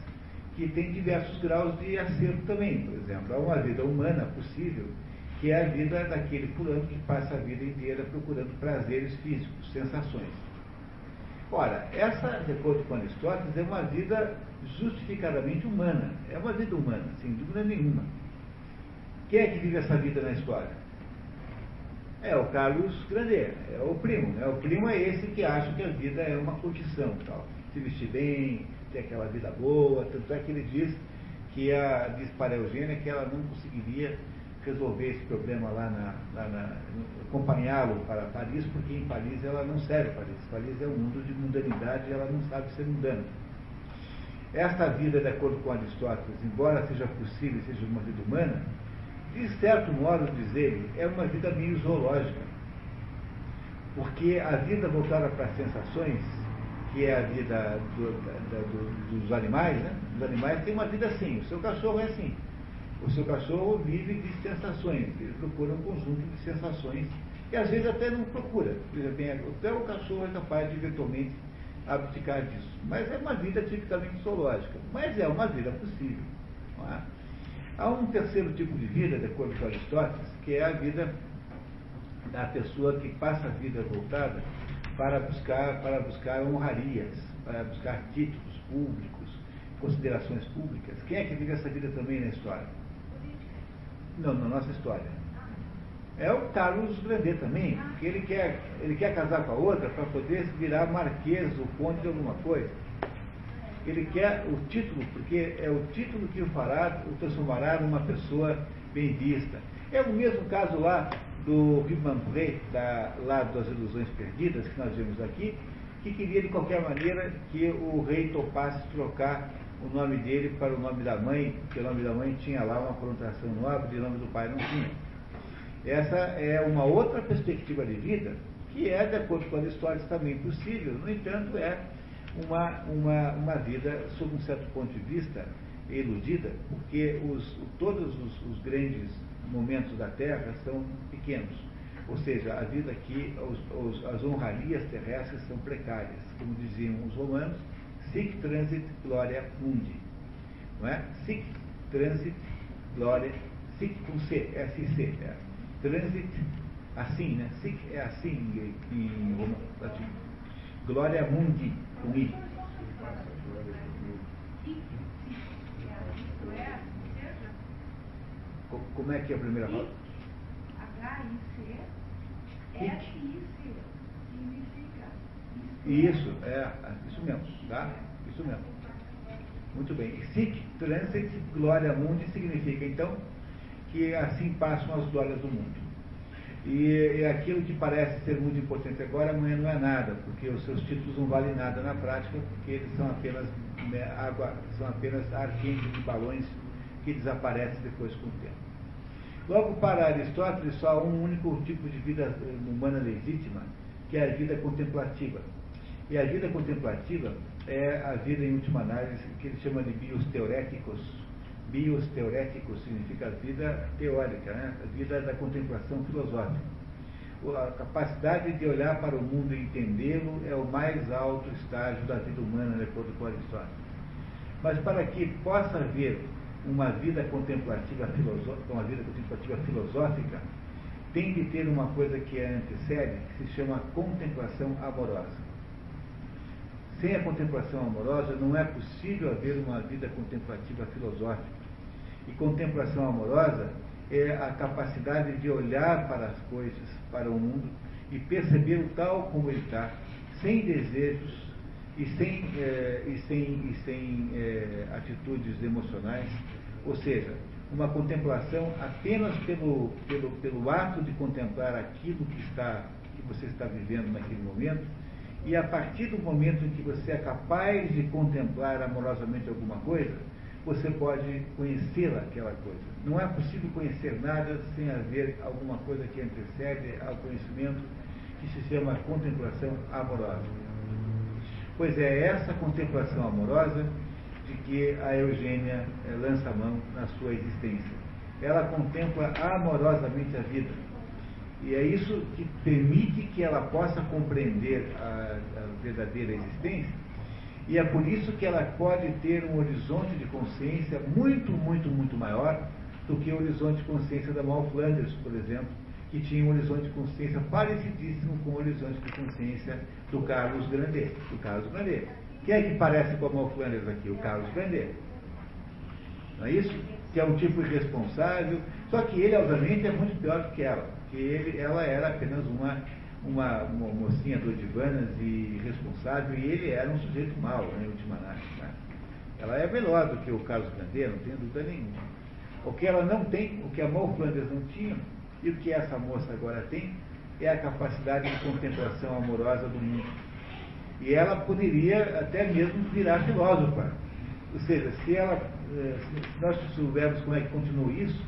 que têm diversos graus de acerto também. Por exemplo, há uma vida humana possível, que é a vida daquele fulano que passa a vida inteira procurando prazeres físicos, sensações. Ora, essa, de acordo com Aristóteles, é uma vida justificadamente humana. É uma vida humana, sem dúvida nenhuma. Quem é que vive essa vida na história? É o Carlos Grandet, é o primo. Né? O primo é esse que acha que a vida é uma curtição, tal. se vestir bem, ter aquela vida boa. Tanto é que ele diz que a, diz para a Eugênia que ela não conseguiria resolver esse problema lá na, lá na acompanhá-lo para Paris, porque em Paris ela não serve Paris. Paris é um mundo de mundanidade e ela não sabe ser mundana. Esta vida, de acordo com Aristóteles, embora seja possível seja uma vida humana, de certo modo, diz ele, é uma vida meio zoológica. Porque a vida voltada para as sensações, que é a vida do, da, do, dos animais, né? Os animais têm uma vida assim. O seu cachorro é assim. O seu cachorro vive de sensações. Ele procura um conjunto de sensações. E às vezes até não procura. Até o cachorro é capaz de eventualmente abdicar disso. Mas é uma vida tipicamente zoológica. Mas é uma vida possível. É? Há um terceiro tipo de vida, de acordo com Aristóteles, que é a vida da pessoa que passa a vida voltada para buscar, para buscar honrarias, para buscar títulos públicos, considerações públicas. Quem é que vive essa vida também na história? Não, na nossa história. É o Carlos Grandet também, que ele quer, ele quer casar com a outra para poder virar marquês ou conde de alguma coisa ele quer o título, porque é o título que o fará, o transformará numa pessoa bem vista. É o mesmo caso lá do Ribambré, da, lá das Ilusões Perdidas, que nós vimos aqui, que queria de qualquer maneira que o rei topasse trocar o nome dele para o nome da mãe, porque o nome da mãe tinha lá uma conotação nobre e o nome do pai não tinha. Essa é uma outra perspectiva de vida, que é, de acordo com as histórias, também possível, no entanto, é uma, uma, uma vida, sob um certo ponto de vista, iludida, porque os, todos os, os grandes momentos da Terra são pequenos. Ou seja, a vida aqui, os, os, as honrarias terrestres são precárias. Como diziam os romanos, sic transit gloria mundi. Não é? Sic transit gloria, sic com C, S-I-C. É. Transit, assim, né? Sic é assim em, em latim. Glória mundi, com I. Como é que é a primeira palavra? H-I-C, significa. Isso, é, isso mesmo, tá? Isso mesmo. Muito bem. Sic transit glória mundi significa, então, que assim passam as glórias do mundo. E, é aquilo que parece ser muito importante agora, amanhã não é nada, porque os seus títulos não valem nada na prática, porque eles são apenas né, água, são apenas ar quente de balões que desaparecem depois com o tempo. Logo, para Aristóteles, só há um único tipo de vida humana legítima, que é a vida contemplativa. E a vida contemplativa é a vida, em última análise, que ele chama de bios teoréticos, bios teorético significa vida teórica, né? a vida da contemplação filosófica. a capacidade de olhar para o mundo e entendê-lo é o mais alto estágio da vida humana, de acordo com Aristóteles. Mas para que possa haver uma vida contemplativa filosófica, uma vida contemplativa filosófica, tem de ter uma coisa que a antecede, que se chama contemplação amorosa. Sem a contemplação amorosa não é possível haver uma vida contemplativa filosófica. E contemplação amorosa é a capacidade de olhar para as coisas, para o mundo e perceber o tal como ele está, sem desejos e sem, eh, e sem, e sem eh, atitudes emocionais, ou seja, uma contemplação apenas pelo, pelo, pelo ato de contemplar aquilo que, está, que você está vivendo naquele momento, e a partir do momento em que você é capaz de contemplar amorosamente alguma coisa, você pode conhecer aquela coisa. Não é possível conhecer nada sem haver alguma coisa que antecede ao conhecimento que se chama contemplação amorosa. Pois é essa contemplação amorosa de que a Eugênia eh, lança mão na sua existência. Ela contempla amorosamente a vida. E é isso que permite que ela possa compreender a, a verdadeira existência e é por isso que ela pode ter um horizonte de consciência muito, muito, muito maior do que o horizonte de consciência da Mal Flanders, por exemplo, que tinha um horizonte de consciência parecidíssimo com o horizonte de consciência do Carlos Grandet. Do Carlos Grandet. Quem é que parece com a Mal Flanders aqui? O Carlos Grandet. Não é isso? Que é um tipo irresponsável. Só que ele, obviamente, é muito pior do que ela. Porque ele, ela era apenas uma uma, uma mocinha dodivanas e responsável, e ele era um sujeito mau, né, última análise. Né? Ela é melhor do que o Carlos Grandet, não tenho dúvida nenhuma. O que ela não tem, o que a Mal Flanders não tinha, e o que essa moça agora tem, é a capacidade de contemplação amorosa do mundo. E ela poderia até mesmo virar filósofa. Ou seja, se, ela, eh, se nós soubermos como é que continua isso,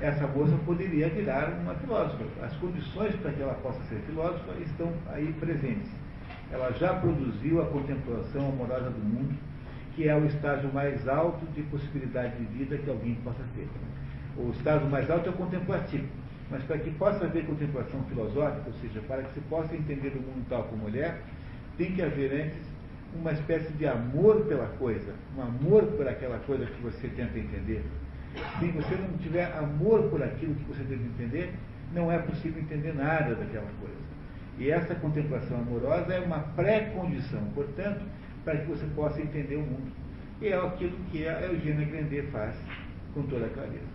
essa moça poderia virar uma filósofa. As condições para que ela possa ser filósofa estão aí presentes. Ela já produziu a contemplação amorosa do mundo, que é o estágio mais alto de possibilidade de vida que alguém possa ter. O estágio mais alto é o contemplativo. Mas para que possa haver contemplação filosófica, ou seja, para que se possa entender o mundo tal como ele é, tem que haver antes uma espécie de amor pela coisa, um amor por aquela coisa que você tenta entender, se você não tiver amor por aquilo que você deve entender, não é possível entender nada daquela coisa. E essa contemplação amorosa é uma pré-condição, portanto, para que você possa entender o mundo. E é aquilo que a Eugênia Grandet faz com toda a clareza.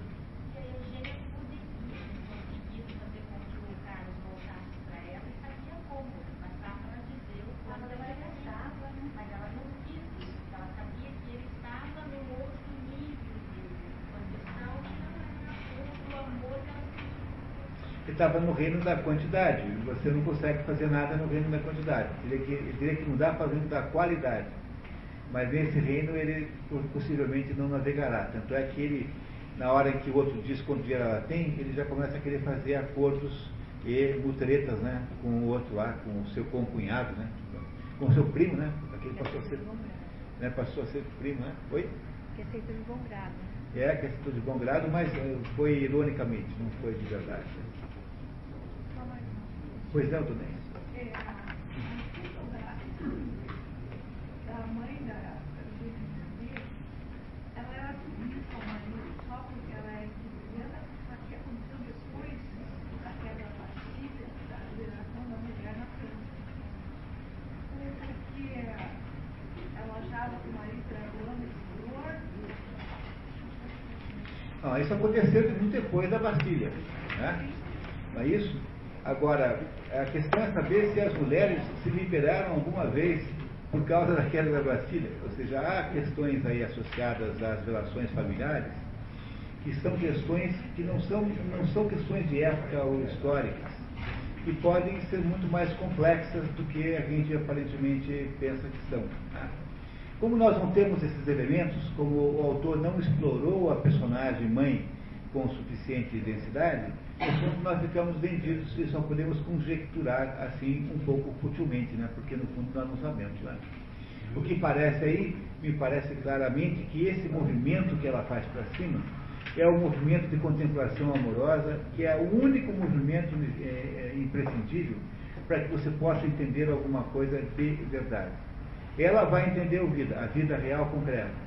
Estava no reino da quantidade. Você não consegue fazer nada no reino da quantidade. Ele, ele teria que mudar para o reino da qualidade. Mas nesse reino ele possivelmente não navegará. Tanto é que ele, na hora em que o outro diz quanto dinheiro ela tem, ele já começa a querer fazer acordos e mutretas né, com o outro lá, com o seu concunhado, né, com o seu primo, né? Aquele passou a ser, né, passou a ser primo, né? Oi? Que aceitou de bom grado. É, que aceitou de bom grado, mas eh, foi ironicamente, não foi de verdade. Pois não, é, a mãe da ela era subida com a mãe só porque ela é cristiana, mas que aconteceu depois da queda da Bastilha, da liberação da mulher na França. Porque ela achava que o marido era dono e ah, isso aconteceu muito depois da Bastilha, né? Não é isso? Agora, a questão é saber se as mulheres se liberaram alguma vez por causa da queda da Bastilha. Ou seja, há questões aí associadas às relações familiares que são questões que não são, não são questões de época ou históricas, e podem ser muito mais complexas do que a gente aparentemente pensa que são. Como nós não temos esses elementos, como o autor não explorou a personagem mãe com suficiente densidade, nós ficamos vendidos e só podemos conjecturar assim um pouco futilmente, né? porque no fundo nós não sabemos. Né? O que parece aí, me parece claramente que esse movimento que ela faz para cima é o movimento de contemplação amorosa, que é o único movimento é, é, imprescindível para que você possa entender alguma coisa de verdade. Ela vai entender a vida, a vida real concreta.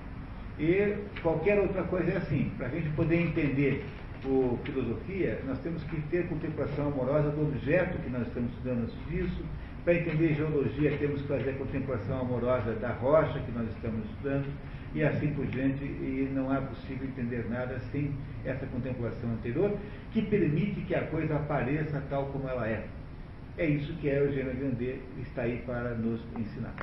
E qualquer outra coisa é assim. Para a gente poder entender o filosofia, nós temos que ter contemplação amorosa do objeto que nós estamos estudando antes disso. Para entender geologia, temos que fazer a contemplação amorosa da rocha que nós estamos estudando, e assim por diante. E não é possível entender nada sem essa contemplação anterior, que permite que a coisa apareça tal como ela é. É isso que a Eugênia Grandet está aí para nos ensinar.